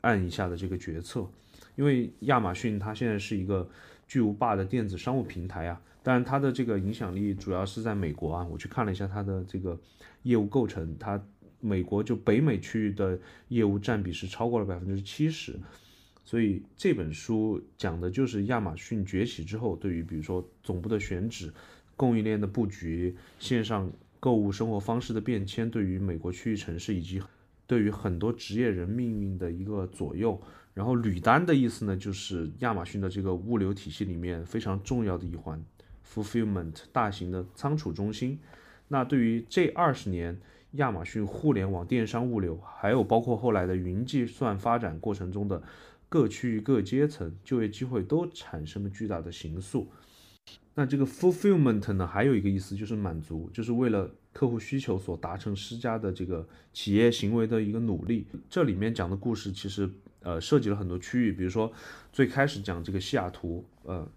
按一下的这个决策，因为亚马逊它现在是一个巨无霸的电子商务平台啊。当然，它的这个影响力主要是在美国啊。我去看了一下它的这个业务构成，它美国就北美区域的业务占比是超过了百分之七十。所以这本书讲的就是亚马逊崛起之后，对于比如说总部的选址、供应链的布局、线上购物生活方式的变迁，对于美国区域城市以及对于很多职业人命运的一个左右。然后履单的意思呢，就是亚马逊的这个物流体系里面非常重要的一环。Fulfillment 大型的仓储中心，那对于这二十年亚马逊互联网电商物流，还有包括后来的云计算发展过程中的各区域各阶层就业机会都产生了巨大的形塑。那这个 Fulfillment 呢，还有一个意思就是满足，就是为了客户需求所达成施加的这个企业行为的一个努力。这里面讲的故事其实呃涉及了很多区域，比如说最开始讲这个西雅图，呃。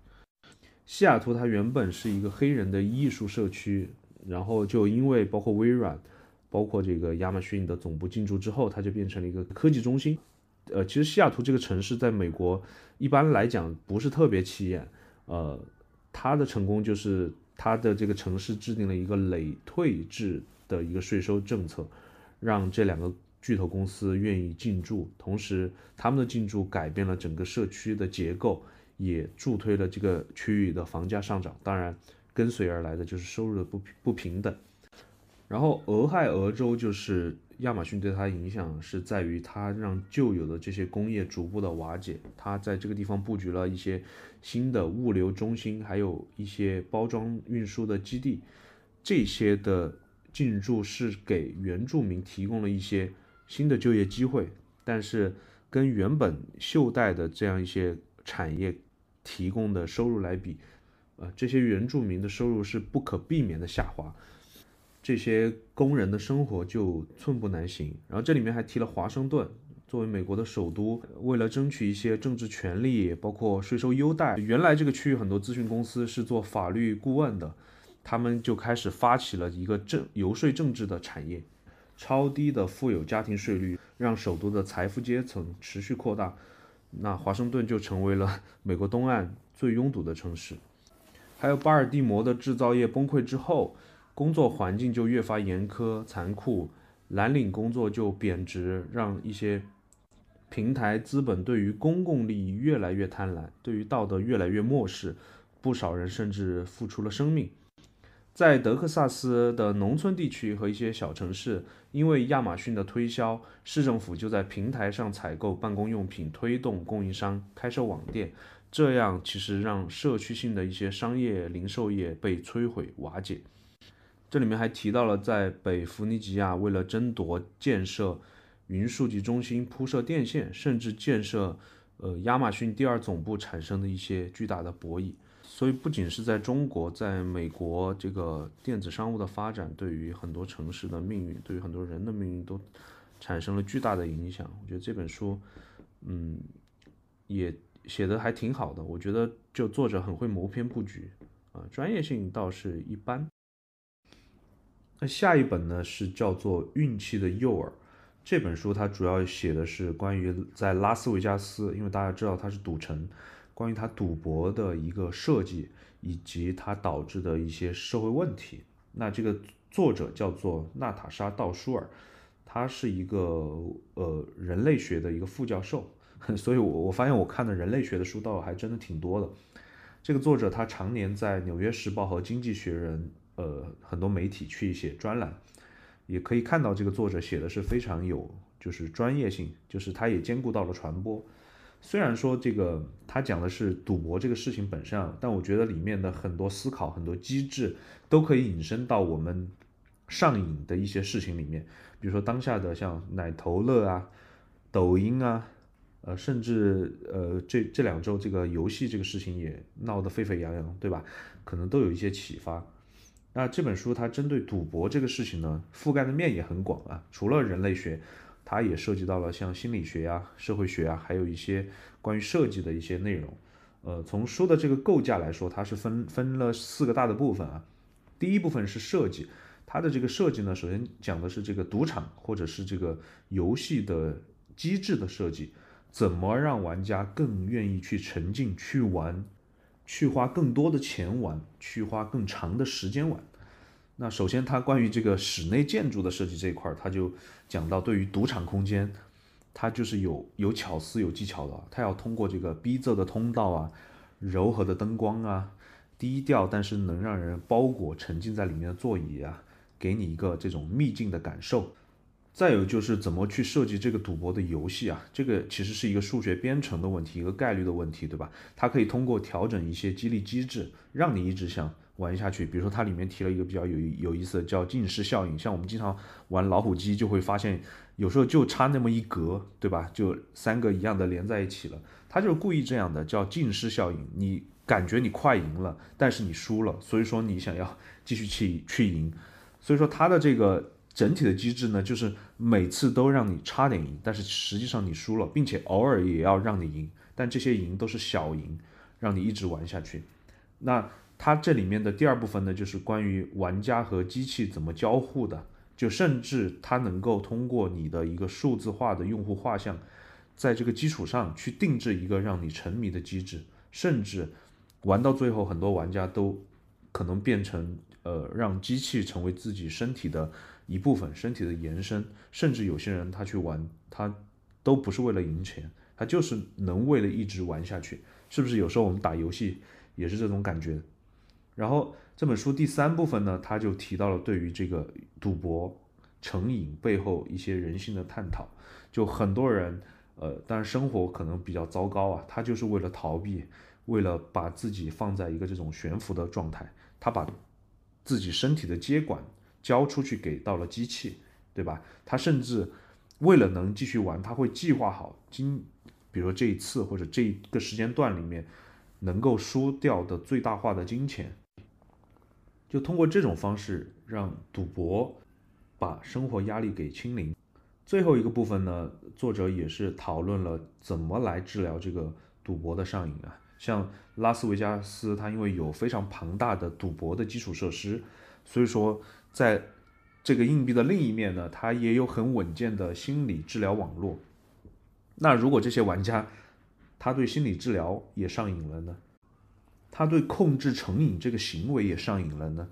西雅图它原本是一个黑人的艺术社区，然后就因为包括微软，包括这个亚马逊的总部进驻之后，它就变成了一个科技中心。呃，其实西雅图这个城市在美国一般来讲不是特别起眼，呃，它的成功就是它的这个城市制定了一个累退制的一个税收政策，让这两个巨头公司愿意进驻，同时他们的进驻改变了整个社区的结构。也助推了这个区域的房价上涨，当然跟随而来的就是收入的不不平等。然后俄亥俄州就是亚马逊对它影响是在于它让旧有的这些工业逐步的瓦解，它在这个地方布局了一些新的物流中心，还有一些包装运输的基地。这些的进驻是给原住民提供了一些新的就业机会，但是跟原本袖带的这样一些产业。提供的收入来比，呃，这些原住民的收入是不可避免的下滑，这些工人的生活就寸步难行。然后这里面还提了华盛顿作为美国的首都，为了争取一些政治权利，包括税收优待，原来这个区域很多咨询公司是做法律顾问的，他们就开始发起了一个政游说政治的产业，超低的富有家庭税率让首都的财富阶层持续扩大。那华盛顿就成为了美国东岸最拥堵的城市，还有巴尔的摩的制造业崩溃之后，工作环境就越发严苛残酷，蓝领工作就贬值，让一些平台资本对于公共利益越来越贪婪，对于道德越来越漠视，不少人甚至付出了生命。在德克萨斯的农村地区和一些小城市，因为亚马逊的推销，市政府就在平台上采购办公用品，推动供应商开设网店，这样其实让社区性的一些商业零售业被摧毁瓦解。这里面还提到了在北弗尼吉亚，为了争夺建设云数据中心、铺设电线，甚至建设呃亚马逊第二总部产生的一些巨大的博弈。所以，不仅是在中国，在美国，这个电子商务的发展对于很多城市的命运，对于很多人的命运都产生了巨大的影响。我觉得这本书，嗯，也写的还挺好的，我觉得就作者很会谋篇布局啊，专业性倒是一般。那下一本呢是叫做《运气的诱饵》这本书，它主要写的是关于在拉斯维加斯，因为大家知道它是赌城，关于它赌博的一个设计以及它导致的一些社会问题。那这个作者叫做娜塔莎·道舒尔，他是一个呃人类学的一个副教授，所以我我发现我看的人类学的书倒还真的挺多的。这个作者他常年在《纽约时报》和《经济学人》呃很多媒体去写专栏，也可以看到这个作者写的是非常有就是专业性，就是他也兼顾到了传播。虽然说这个他讲的是赌博这个事情本身，但我觉得里面的很多思考、很多机制都可以引申到我们上瘾的一些事情里面。比如说当下的像奶头乐啊、抖音啊，呃，甚至呃这这两周这个游戏这个事情也闹得沸沸扬扬，对吧？可能都有一些启发。那这本书它针对赌博这个事情呢，覆盖的面也很广啊，除了人类学。它也涉及到了像心理学呀、社会学啊，还有一些关于设计的一些内容。呃，从书的这个构架来说，它是分分了四个大的部分啊。第一部分是设计，它的这个设计呢，首先讲的是这个赌场或者是这个游戏的机制的设计，怎么让玩家更愿意去沉浸、去玩、去花更多的钱玩、去花更长的时间玩。那首先，它关于这个室内建筑的设计这一块儿，它就讲到对于赌场空间，它就是有有巧思、有技巧的。它要通过这个逼仄的通道啊、柔和的灯光啊、低调但是能让人包裹沉浸在里面的座椅啊，给你一个这种秘境的感受。再有就是怎么去设计这个赌博的游戏啊，这个其实是一个数学编程的问题，一个概率的问题，对吧？它可以通过调整一些激励机制，让你一直想。玩下去，比如说它里面提了一个比较有有意思的叫近视效应，像我们经常玩老虎机就会发现，有时候就差那么一格，对吧？就三个一样的连在一起了，它就是故意这样的，叫近视效应。你感觉你快赢了，但是你输了，所以说你想要继续去去赢，所以说它的这个整体的机制呢，就是每次都让你差点赢，但是实际上你输了，并且偶尔也要让你赢，但这些赢都是小赢，让你一直玩下去。那。它这里面的第二部分呢，就是关于玩家和机器怎么交互的，就甚至它能够通过你的一个数字化的用户画像，在这个基础上去定制一个让你沉迷的机制，甚至玩到最后，很多玩家都可能变成呃让机器成为自己身体的一部分，身体的延伸，甚至有些人他去玩，他都不是为了赢钱，他就是能为了一直玩下去，是不是？有时候我们打游戏也是这种感觉。然后这本书第三部分呢，他就提到了对于这个赌博成瘾背后一些人性的探讨。就很多人，呃，当然生活可能比较糟糕啊，他就是为了逃避，为了把自己放在一个这种悬浮的状态，他把自己身体的接管交出去给到了机器，对吧？他甚至为了能继续玩，他会计划好今，比如说这一次或者这一个时间段里面能够输掉的最大化的金钱。就通过这种方式让赌博把生活压力给清零。最后一个部分呢，作者也是讨论了怎么来治疗这个赌博的上瘾啊。像拉斯维加斯，它因为有非常庞大的赌博的基础设施，所以说在这个硬币的另一面呢，它也有很稳健的心理治疗网络。那如果这些玩家他对心理治疗也上瘾了呢？他对控制成瘾这个行为也上瘾了呢，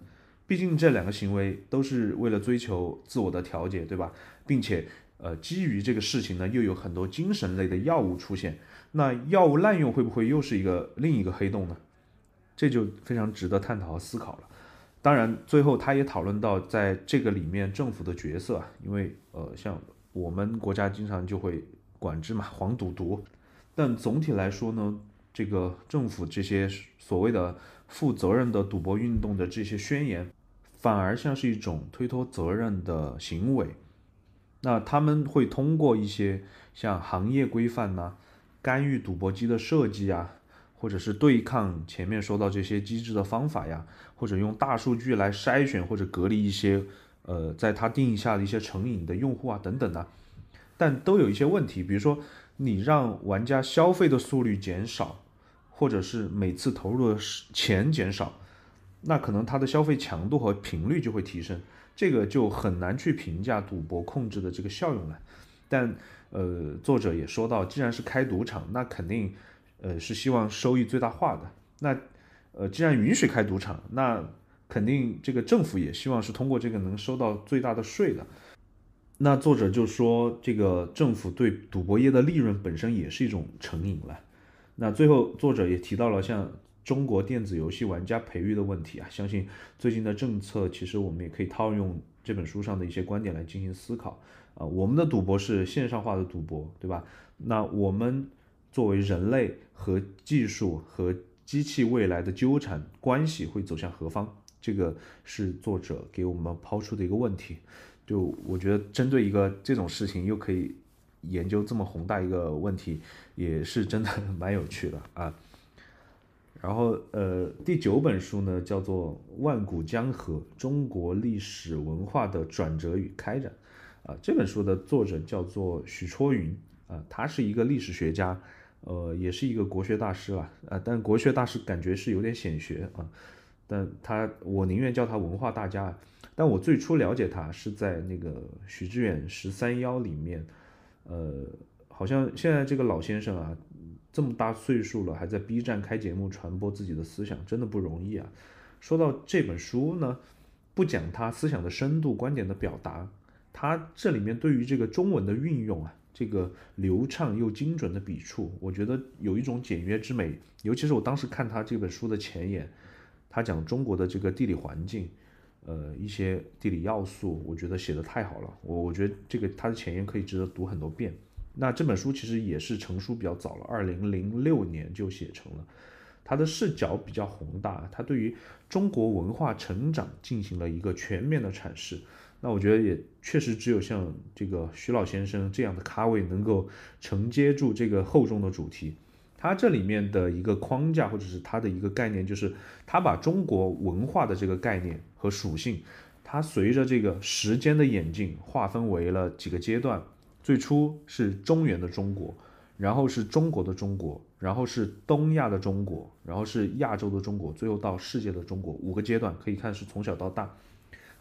毕竟这两个行为都是为了追求自我的调节，对吧？并且，呃，基于这个事情呢，又有很多精神类的药物出现，那药物滥用会不会又是一个另一个黑洞呢？这就非常值得探讨和思考了。当然，最后他也讨论到在这个里面政府的角色啊，因为呃，像我们国家经常就会管制嘛，黄赌毒，但总体来说呢。这个政府这些所谓的负责任的赌博运动的这些宣言，反而像是一种推脱责任的行为。那他们会通过一些像行业规范呐、干预赌博机的设计呀，或者是对抗前面说到这些机制的方法呀，或者用大数据来筛选或者隔离一些呃在他定义下的一些成瘾的用户啊等等的，但都有一些问题，比如说。你让玩家消费的速率减少，或者是每次投入的钱减少，那可能它的消费强度和频率就会提升，这个就很难去评价赌博控制的这个效用了。但呃，作者也说到，既然是开赌场，那肯定呃是希望收益最大化的。那呃，既然允许开赌场，那肯定这个政府也希望是通过这个能收到最大的税的。那作者就说，这个政府对赌博业的利润本身也是一种成瘾了。那最后作者也提到了像中国电子游戏玩家培育的问题啊，相信最近的政策其实我们也可以套用这本书上的一些观点来进行思考啊。我们的赌博是线上化的赌博，对吧？那我们作为人类和技术和机器未来的纠缠关系会走向何方？这个是作者给我们抛出的一个问题。就我觉得，针对一个这种事情，又可以研究这么宏大一个问题，也是真的蛮有趣的啊。然后，呃，第九本书呢，叫做《万古江河：中国历史文化的转折与开展》啊。这本书的作者叫做许戳云啊，他是一个历史学家，呃，也是一个国学大师了啊。但国学大师感觉是有点显学啊，但他我宁愿叫他文化大家。但我最初了解他是在那个许知远十三幺里面，呃，好像现在这个老先生啊，这么大岁数了，还在 B 站开节目传播自己的思想，真的不容易啊。说到这本书呢，不讲他思想的深度、观点的表达，他这里面对于这个中文的运用啊，这个流畅又精准的笔触，我觉得有一种简约之美。尤其是我当时看他这本书的前言，他讲中国的这个地理环境。呃，一些地理要素，我觉得写的太好了。我我觉得这个它的前言可以值得读很多遍。那这本书其实也是成书比较早了，二零零六年就写成了。他的视角比较宏大，他对于中国文化成长进行了一个全面的阐释。那我觉得也确实只有像这个徐老先生这样的咖位能够承接住这个厚重的主题。它这里面的一个框架或者是它的一个概念，就是它把中国文化的这个概念和属性，它随着这个时间的演进划分为了几个阶段。最初是中原的中国，然后是中国的中国，然后是东亚的中国，然后是亚洲的中国，最后到世界的中国，五个阶段可以看是从小到大。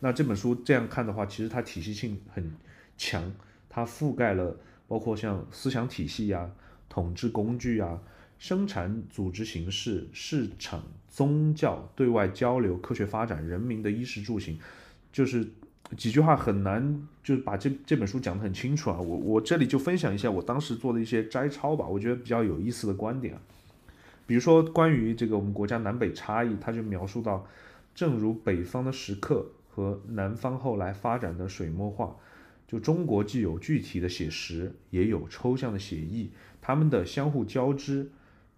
那这本书这样看的话，其实它体系性很强，它覆盖了包括像思想体系呀。统治工具啊，生产组织形式、市场、宗教、对外交流、科学发展、人民的衣食住行，就是几句话很难，就是把这这本书讲得很清楚啊。我我这里就分享一下我当时做的一些摘抄吧，我觉得比较有意思的观点啊。比如说关于这个我们国家南北差异，他就描述到，正如北方的石刻和南方后来发展的水墨画，就中国既有具体的写实，也有抽象的写意。他们的相互交织，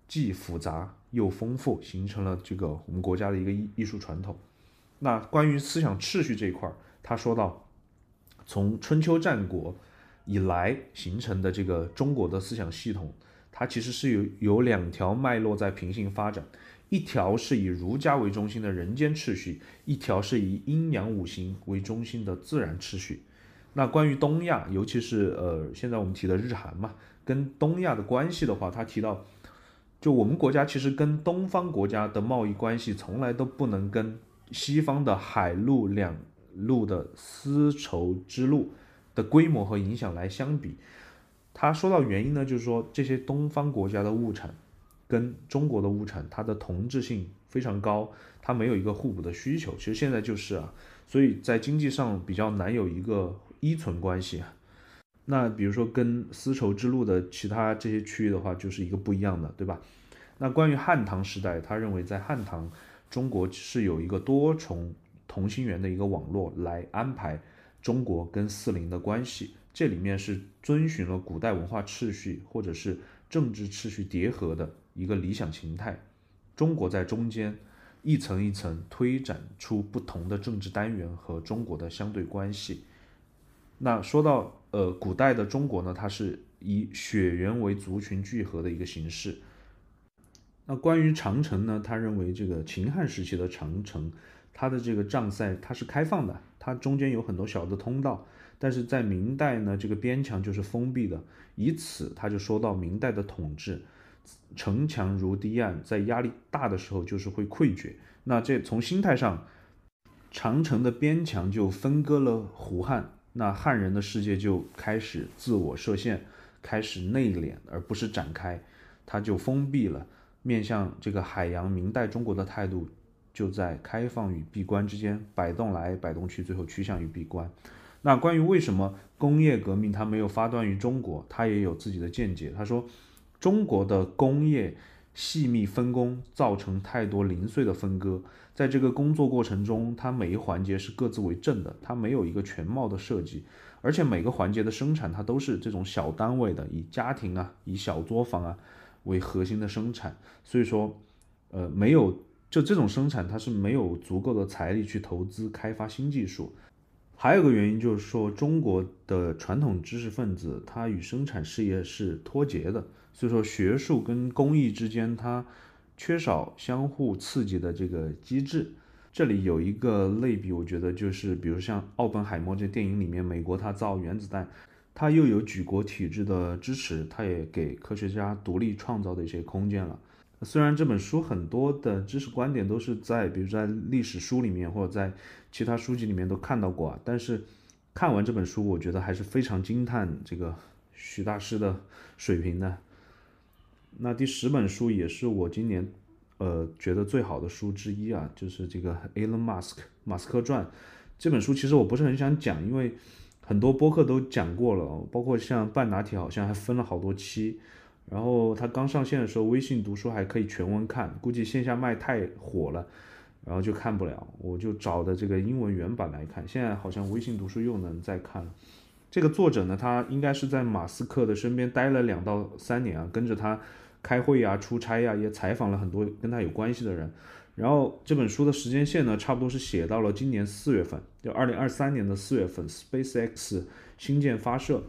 既复杂又丰富，形成了这个我们国家的一个艺艺术传统。那关于思想秩序这一块儿，他说到，从春秋战国以来形成的这个中国的思想系统，它其实是有有两条脉络在平行发展，一条是以儒家为中心的人间秩序，一条是以阴阳五行为中心的自然秩序。那关于东亚，尤其是呃现在我们提的日韩嘛。跟东亚的关系的话，他提到，就我们国家其实跟东方国家的贸易关系从来都不能跟西方的海陆两路的丝绸之路的规模和影响来相比。他说到原因呢，就是说这些东方国家的物产跟中国的物产，它的同质性非常高，它没有一个互补的需求。其实现在就是啊，所以在经济上比较难有一个依存关系啊。那比如说跟丝绸之路的其他这些区域的话，就是一个不一样的，对吧？那关于汉唐时代，他认为在汉唐，中国是有一个多重同心圆的一个网络来安排中国跟四邻的关系，这里面是遵循了古代文化秩序或者是政治秩序叠合的一个理想形态，中国在中间一层一层推展出不同的政治单元和中国的相对关系。那说到。呃，古代的中国呢，它是以血缘为族群聚合的一个形式。那关于长城呢，他认为这个秦汉时期的长城，它的这个障塞它是开放的，它中间有很多小的通道，但是在明代呢，这个边墙就是封闭的，以此他就说到明代的统治，城墙如堤岸，在压力大的时候就是会溃决。那这从心态上，长城的边墙就分割了胡汉，那汉人的世界就开始自我设限，开始内敛，而不是展开，它就封闭了，面向这个海洋。明代中国的态度。就在开放与闭关之间摆动来摆动去，最后趋向于闭关。那关于为什么工业革命它没有发端于中国，他也有自己的见解。他说，中国的工业细密分工造成太多零碎的分割，在这个工作过程中，它每一环节是各自为政的，它没有一个全貌的设计，而且每个环节的生产它都是这种小单位的，以家庭啊，以小作坊啊为核心的生产，所以说，呃，没有。就这种生产，它是没有足够的财力去投资开发新技术。还有个原因就是说，中国的传统知识分子他与生产事业是脱节的，所以说学术跟工艺之间它缺少相互刺激的这个机制。这里有一个类比，我觉得就是，比如像奥本海默这电影里面，美国他造原子弹，他又有举国体制的支持，他也给科学家独立创造的一些空间了。虽然这本书很多的知识观点都是在，比如在历史书里面或者在其他书籍里面都看到过啊，但是看完这本书，我觉得还是非常惊叹这个徐大师的水平的。那第十本书也是我今年呃觉得最好的书之一啊，就是这个 Elon Musk 马斯克传。这本书其实我不是很想讲，因为很多播客都讲过了，包括像半导体好像还分了好多期。然后它刚上线的时候，微信读书还可以全文看，估计线下卖太火了，然后就看不了，我就找的这个英文原版来看。现在好像微信读书又能再看了。这个作者呢，他应该是在马斯克的身边待了两到三年啊，跟着他开会啊、出差呀，也采访了很多跟他有关系的人。然后这本书的时间线呢，差不多是写到了今年四月份，就二零二三年的四月份，SpaceX 星舰发射。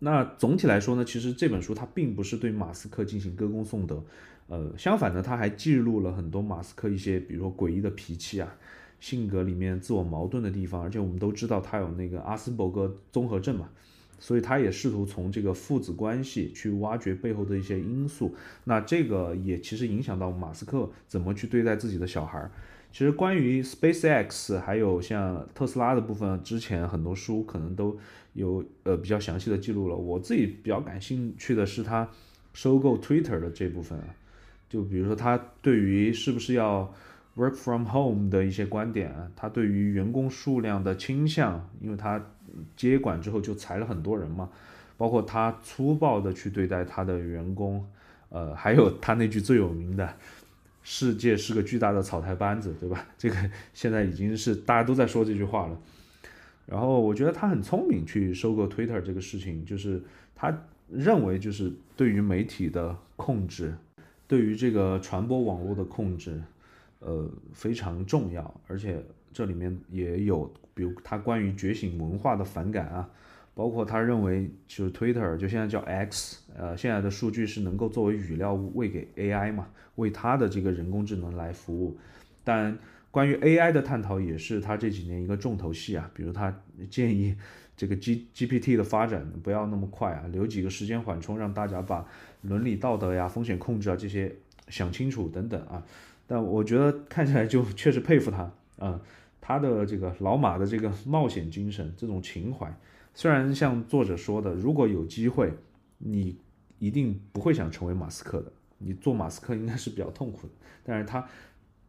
那总体来说呢，其实这本书它并不是对马斯克进行歌功颂德，呃，相反呢，它还记录了很多马斯克一些，比如说诡异的脾气啊，性格里面自我矛盾的地方，而且我们都知道他有那个阿斯伯格综合症嘛，所以他也试图从这个父子关系去挖掘背后的一些因素。那这个也其实影响到马斯克怎么去对待自己的小孩。其实关于 SpaceX 还有像特斯拉的部分，之前很多书可能都有呃比较详细的记录了。我自己比较感兴趣的是他收购 Twitter 的这部分啊，就比如说他对于是不是要 work from home 的一些观点啊，他对于员工数量的倾向，因为他接管之后就裁了很多人嘛，包括他粗暴的去对待他的员工，呃，还有他那句最有名的。世界是个巨大的草台班子，对吧？这个现在已经是大家都在说这句话了。然后我觉得他很聪明，去收购 Twitter 这个事情，就是他认为就是对于媒体的控制，对于这个传播网络的控制，呃非常重要。而且这里面也有，比如他关于觉醒文化的反感啊。包括他认为，就是 Twitter 就现在叫 X，呃，现在的数据是能够作为语料喂给 AI 嘛，为他的这个人工智能来服务。但关于 AI 的探讨也是他这几年一个重头戏啊。比如他建议这个 G GPT 的发展不要那么快啊，留几个时间缓冲，让大家把伦理道德呀、风险控制啊这些想清楚等等啊。但我觉得看起来就确实佩服他啊，他的这个老马的这个冒险精神，这种情怀。虽然像作者说的，如果有机会，你一定不会想成为马斯克的。你做马斯克应该是比较痛苦的。但是他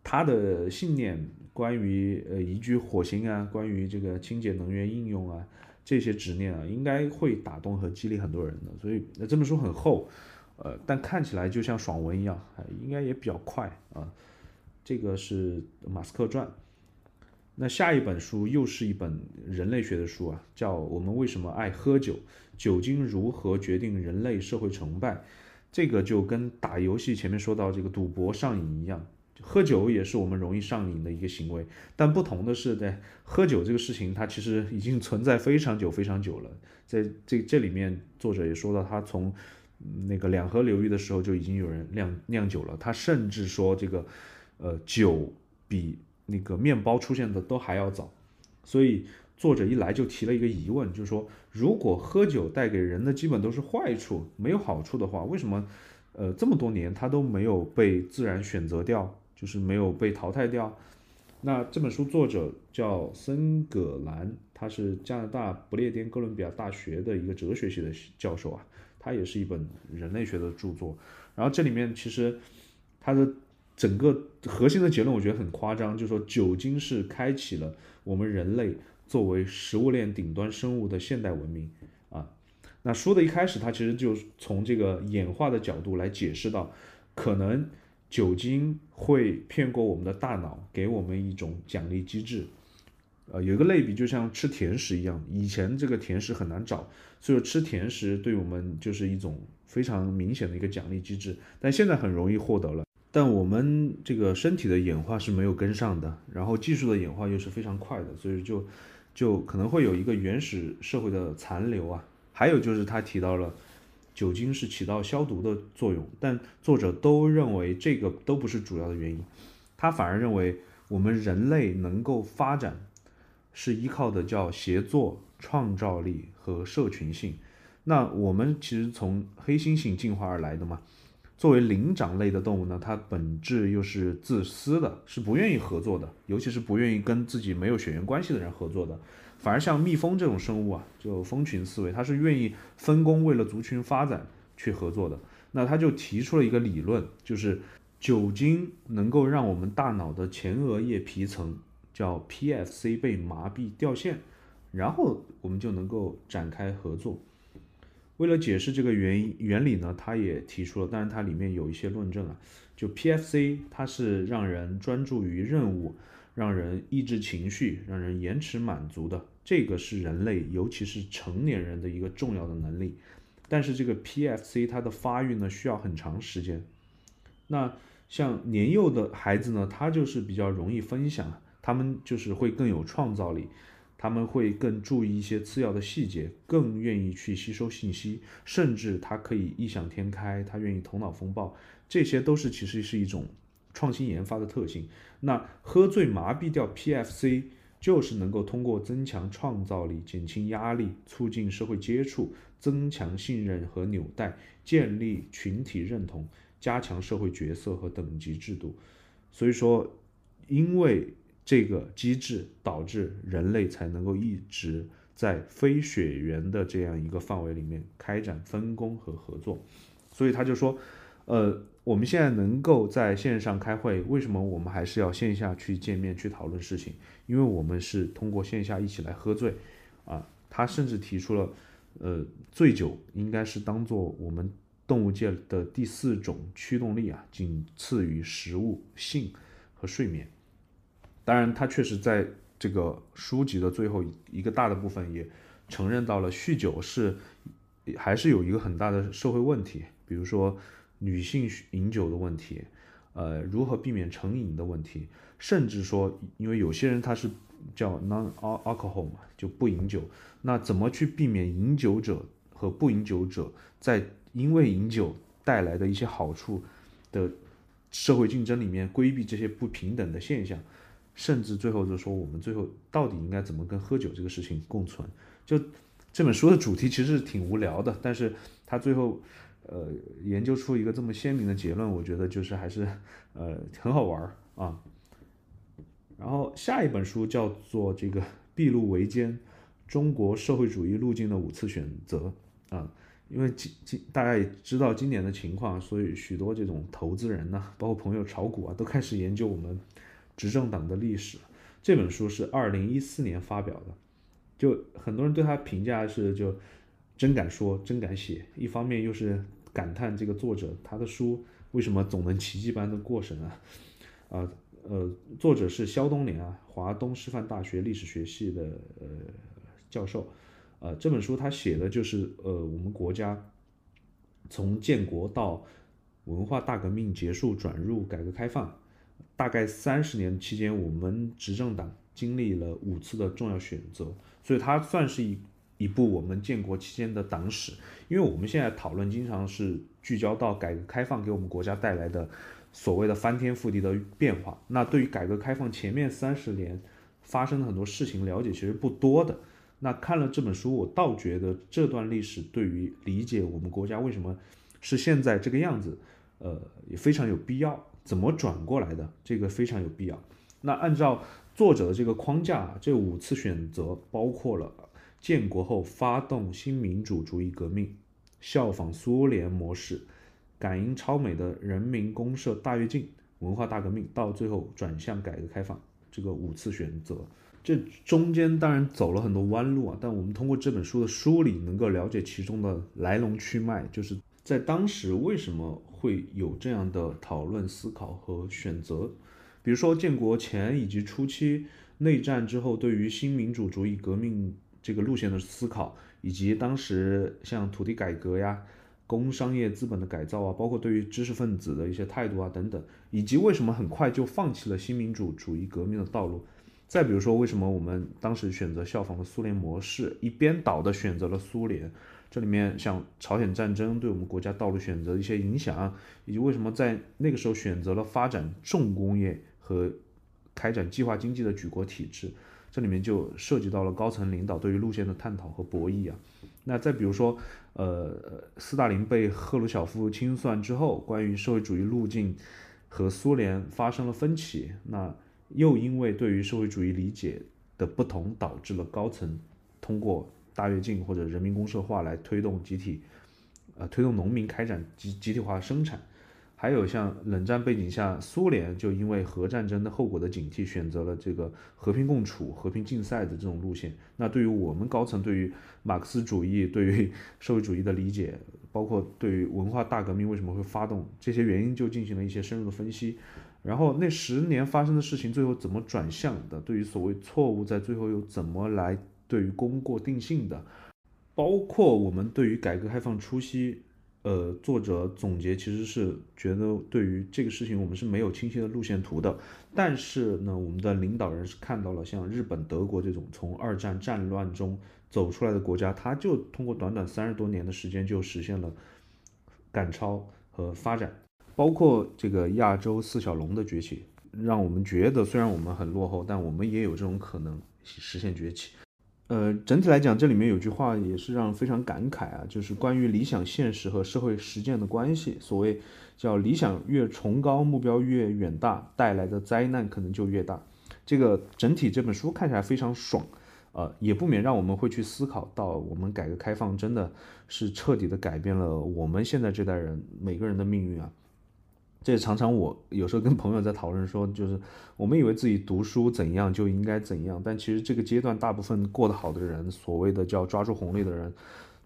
他的信念，关于呃移居火星啊，关于这个清洁能源应用啊，这些执念啊，应该会打动和激励很多人的。所以那这本书很厚，呃，但看起来就像爽文一样，应该也比较快啊。这个是马斯克传。那下一本书又是一本人类学的书啊，叫《我们为什么爱喝酒？酒精如何决定人类社会成败》。这个就跟打游戏前面说到这个赌博上瘾一样，喝酒也是我们容易上瘾的一个行为。但不同的是，在喝酒这个事情，它其实已经存在非常久非常久了。在这这里面，作者也说到，他从那个两河流域的时候就已经有人酿酿酒了。他甚至说，这个呃酒比那个面包出现的都还要早，所以作者一来就提了一个疑问，就是说，如果喝酒带给人的基本都是坏处，没有好处的话，为什么，呃，这么多年它都没有被自然选择掉，就是没有被淘汰掉？那这本书作者叫森葛兰，他是加拿大不列颠哥伦比亚大学的一个哲学系的教授啊，他也是一本人类学的著作。然后这里面其实他的整个核心的结论，我觉得很夸张，就是说酒精是开启了我们人类作为食物链顶端生物的现代文明啊。那书的一开始，他其实就从这个演化的角度来解释到，可能。酒精会骗过我们的大脑，给我们一种奖励机制。呃，有一个类比，就像吃甜食一样，以前这个甜食很难找，所以吃甜食对我们就是一种非常明显的一个奖励机制。但现在很容易获得了，但我们这个身体的演化是没有跟上的，然后技术的演化又是非常快的，所以就就可能会有一个原始社会的残留啊。还有就是他提到了。酒精是起到消毒的作用，但作者都认为这个都不是主要的原因，他反而认为我们人类能够发展是依靠的叫协作、创造力和社群性。那我们其实从黑猩猩进化而来的嘛，作为灵长类的动物呢，它本质又是自私的，是不愿意合作的，尤其是不愿意跟自己没有血缘关系的人合作的。反而像蜜蜂这种生物啊，就蜂群思维，它是愿意分工，为了族群发展去合作的。那他就提出了一个理论，就是酒精能够让我们大脑的前额叶皮层叫 PFC 被麻痹掉线，然后我们就能够展开合作。为了解释这个原因原理呢，他也提出了，但是它里面有一些论证啊，就 PFC 它是让人专注于任务。让人抑制情绪，让人延迟满足的，这个是人类，尤其是成年人的一个重要的能力。但是这个 PFC 它的发育呢，需要很长时间。那像年幼的孩子呢，他就是比较容易分享，他们就是会更有创造力，他们会更注意一些次要的细节，更愿意去吸收信息，甚至他可以异想天开，他愿意头脑风暴，这些都是其实是一种。创新研发的特性，那喝醉麻痹掉 PFC，就是能够通过增强创造力、减轻压力、促进社会接触、增强信任和纽带、建立群体认同、加强社会角色和等级制度。所以说，因为这个机制导致人类才能够一直在非血缘的这样一个范围里面开展分工和合作。所以他就说，呃。我们现在能够在线上开会，为什么我们还是要线下去见面去讨论事情？因为我们是通过线下一起来喝醉，啊，他甚至提出了，呃，醉酒应该是当做我们动物界的第四种驱动力啊，仅次于食物、性和睡眠。当然，他确实在这个书籍的最后一个大的部分也承认到了酗酒是还是有一个很大的社会问题，比如说。女性饮酒的问题，呃，如何避免成瘾的问题，甚至说，因为有些人他是叫 non alcohol 嘛，就不饮酒，那怎么去避免饮酒者和不饮酒者在因为饮酒带来的一些好处的社会竞争里面规避这些不平等的现象，甚至最后就说我们最后到底应该怎么跟喝酒这个事情共存？就这本书的主题其实挺无聊的，但是他最后。呃，研究出一个这么鲜明的结论，我觉得就是还是，呃，很好玩啊。然后下一本书叫做《这个筚路维艰：中国社会主义路径的五次选择》啊，因为今今大家也知道今年的情况，所以许多这种投资人呢，包括朋友炒股啊，都开始研究我们执政党的历史。这本书是二零一四年发表的，就很多人对他评价是就真敢说，真敢写，一方面又是。感叹这个作者他的书为什么总能奇迹般的过审啊？啊呃，作者是肖东年啊，华东师范大学历史学系的呃教授，呃这本书他写的就是呃我们国家从建国到文化大革命结束转入改革开放，大概三十年期间，我们执政党经历了五次的重要选择，所以它算是一。一部我们建国期间的党史，因为我们现在讨论经常是聚焦到改革开放给我们国家带来的所谓的翻天覆地的变化。那对于改革开放前面三十年发生的很多事情了解其实不多的。那看了这本书，我倒觉得这段历史对于理解我们国家为什么是现在这个样子，呃，也非常有必要。怎么转过来的？这个非常有必要。那按照作者的这个框架，这五次选择包括了建国后发动新民主主义革命，效仿苏联模式，感应超美的人民公社大跃进、文化大革命，到最后转向改革开放。这个五次选择。这中间当然走了很多弯路啊，但我们通过这本书的梳理，能够了解其中的来龙去脉，就是在当时为什么会有这样的讨论、思考和选择。比如说建国前以及初期内战之后，对于新民主主义革命这个路线的思考，以及当时像土地改革呀、工商业资本的改造啊，包括对于知识分子的一些态度啊等等，以及为什么很快就放弃了新民主主义革命的道路。再比如说，为什么我们当时选择效仿了苏联模式，一边倒的选择了苏联？这里面像朝鲜战争对我们国家道路选择的一些影响，以及为什么在那个时候选择了发展重工业和开展计划经济的举国体制？这里面就涉及到了高层领导对于路线的探讨和博弈啊。那再比如说，呃，斯大林被赫鲁晓夫清算之后，关于社会主义路径和苏联发生了分歧，那。又因为对于社会主义理解的不同，导致了高层通过大跃进或者人民公社化来推动集体，呃，推动农民开展集集体化生产。还有像冷战背景下，苏联就因为核战争的后果的警惕，选择了这个和平共处、和平竞赛的这种路线。那对于我们高层对于马克思主义、对于社会主义的理解，包括对于文化大革命为什么会发动这些原因，就进行了一些深入的分析。然后那十年发生的事情，最后怎么转向的？对于所谓错误，在最后又怎么来对于功过定性的？包括我们对于改革开放初期，呃，作者总结其实是觉得对于这个事情我们是没有清晰的路线图的。但是呢，我们的领导人是看到了像日本、德国这种从二战战乱中走出来的国家，他就通过短短三十多年的时间就实现了赶超和发展。包括这个亚洲四小龙的崛起，让我们觉得虽然我们很落后，但我们也有这种可能实现崛起。呃，整体来讲，这里面有句话也是让非常感慨啊，就是关于理想现实和社会实践的关系。所谓叫理想越崇高，目标越远大，带来的灾难可能就越大。这个整体这本书看起来非常爽，呃，也不免让我们会去思考到，我们改革开放真的是彻底的改变了我们现在这代人每个人的命运啊。这也常常我有时候跟朋友在讨论说，就是我们以为自己读书怎样就应该怎样，但其实这个阶段大部分过得好的人，所谓的叫抓住红利的人，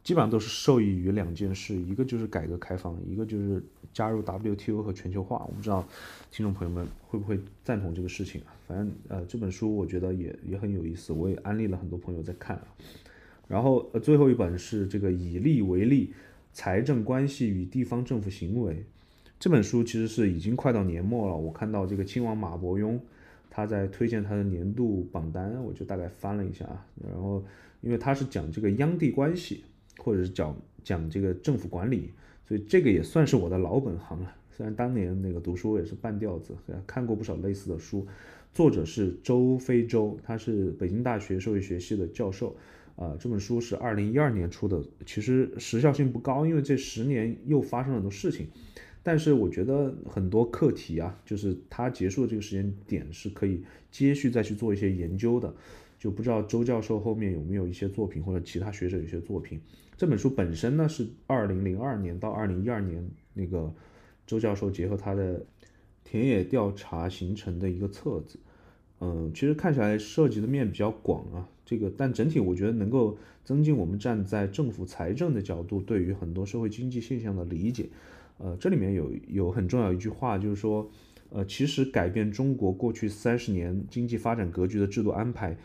基本上都是受益于两件事，一个就是改革开放，一个就是加入 WTO 和全球化。我不知道听众朋友们会不会赞同这个事情？反正呃这本书我觉得也也很有意思，我也安利了很多朋友在看。然后呃最后一本是这个以利为例，财政关系与地方政府行为。这本书其实是已经快到年末了，我看到这个亲王马伯庸，他在推荐他的年度榜单，我就大概翻了一下啊，然后因为他是讲这个央地关系，或者是讲讲这个政府管理，所以这个也算是我的老本行了。虽然当年那个读书也是半吊子，看过不少类似的书。作者是周飞舟，他是北京大学社会学系的教授，啊，这本书是二零一二年出的，其实时效性不高，因为这十年又发生了很多事情。但是我觉得很多课题啊，就是它结束的这个时间点是可以接续再去做一些研究的，就不知道周教授后面有没有一些作品或者其他学者有些作品。这本书本身呢是二零零二年到二零一二年那个周教授结合他的田野调查形成的一个册子，嗯，其实看起来涉及的面比较广啊，这个但整体我觉得能够增进我们站在政府财政的角度对于很多社会经济现象的理解。呃，这里面有有很重要一句话，就是说，呃，其实改变中国过去三十年经济发展格局的制度安排，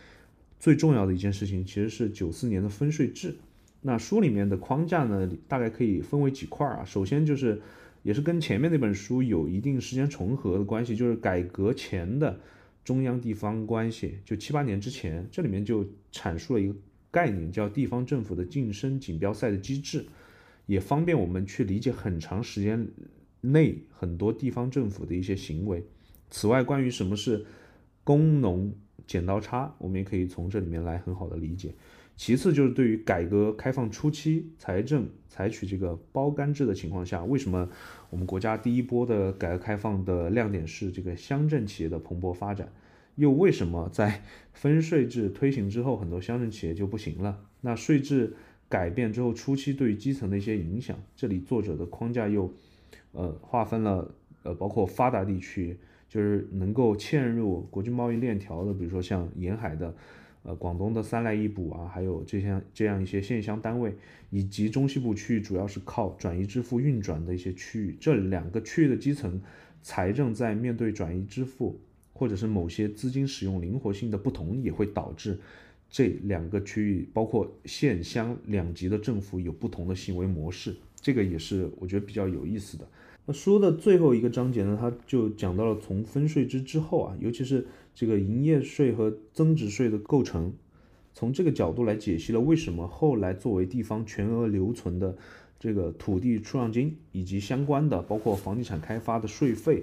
最重要的一件事情其实是九四年的分税制。那书里面的框架呢，大概可以分为几块啊。首先就是，也是跟前面那本书有一定时间重合的关系，就是改革前的中央地方关系，就七八年之前，这里面就阐述了一个概念，叫地方政府的晋升锦标赛的机制。也方便我们去理解很长时间内很多地方政府的一些行为。此外，关于什么是工农剪刀差，我们也可以从这里面来很好的理解。其次就是对于改革开放初期财政采取这个包干制的情况下，为什么我们国家第一波的改革开放的亮点是这个乡镇企业的蓬勃发展？又为什么在分税制推行之后，很多乡镇企业就不行了？那税制改变之后，初期对基层的一些影响，这里作者的框架又呃划分了呃包括发达地区，就是能够嵌入国际贸易链条的，比如说像沿海的。呃，广东的三来一补啊，还有这些这样一些县乡单位，以及中西部区域主要是靠转移支付运转的一些区域，这两个区域的基层财政在面对转移支付或者是某些资金使用灵活性的不同，也会导致这两个区域包括县乡两级的政府有不同的行为模式，这个也是我觉得比较有意思的。那书的最后一个章节呢，它就讲到了从分税制之后啊，尤其是这个营业税和增值税的构成，从这个角度来解析了为什么后来作为地方全额留存的这个土地出让金以及相关的包括房地产开发的税费，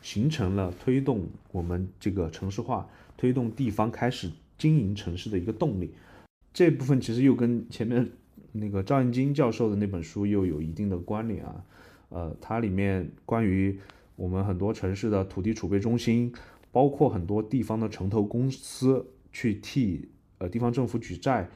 形成了推动我们这个城市化、推动地方开始经营城市的一个动力。这部分其实又跟前面那个赵燕京教授的那本书又有一定的关联啊。呃，它里面关于我们很多城市的土地储备中心，包括很多地方的城投公司去替呃地方政府举债，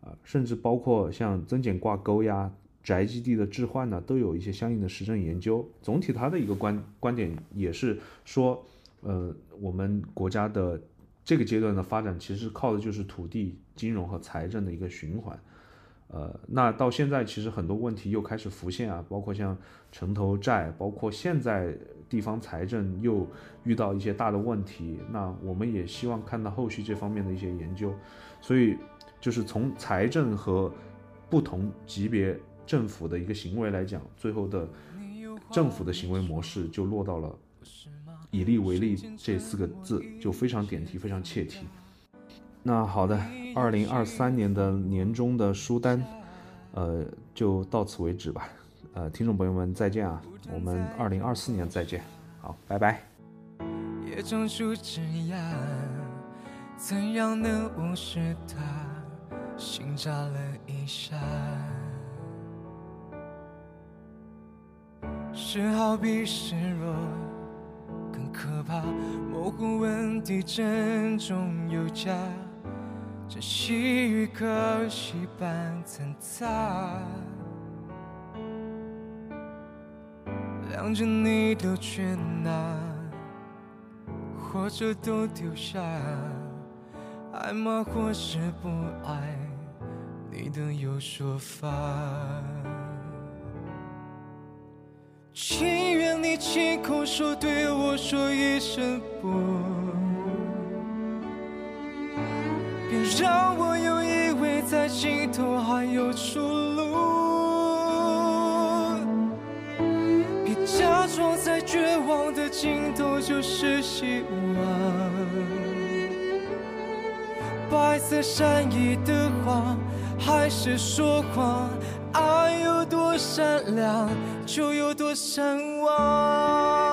啊，甚至包括像增减挂钩呀、宅基地的置换呢，都有一些相应的实证研究。总体它的一个观观点也是说，呃，我们国家的这个阶段的发展，其实靠的就是土地、金融和财政的一个循环。呃，那到现在其实很多问题又开始浮现啊，包括像城投债，包括现在地方财政又遇到一些大的问题，那我们也希望看到后续这方面的一些研究。所以就是从财政和不同级别政府的一个行为来讲，最后的政府的行为模式就落到了以利为利这四个字，就非常点题，非常切题。那好的。二零二三年的年终的书单，呃，就到此为止吧。呃，听众朋友们再见啊，我们二零二四年再见，好，拜拜。是好比示弱，可怕，模糊问题，珍重有假。珍惜与可惜般掺杂，两者你都全拿，或者都丢下，爱吗？或是不爱？你都有说法。情愿你亲口说，对我说一声不。别让我又以为在尽头还有出路，别假装在绝望的尽头就是希望。白色善意的谎还是说谎，爱有多善良就有多善忘。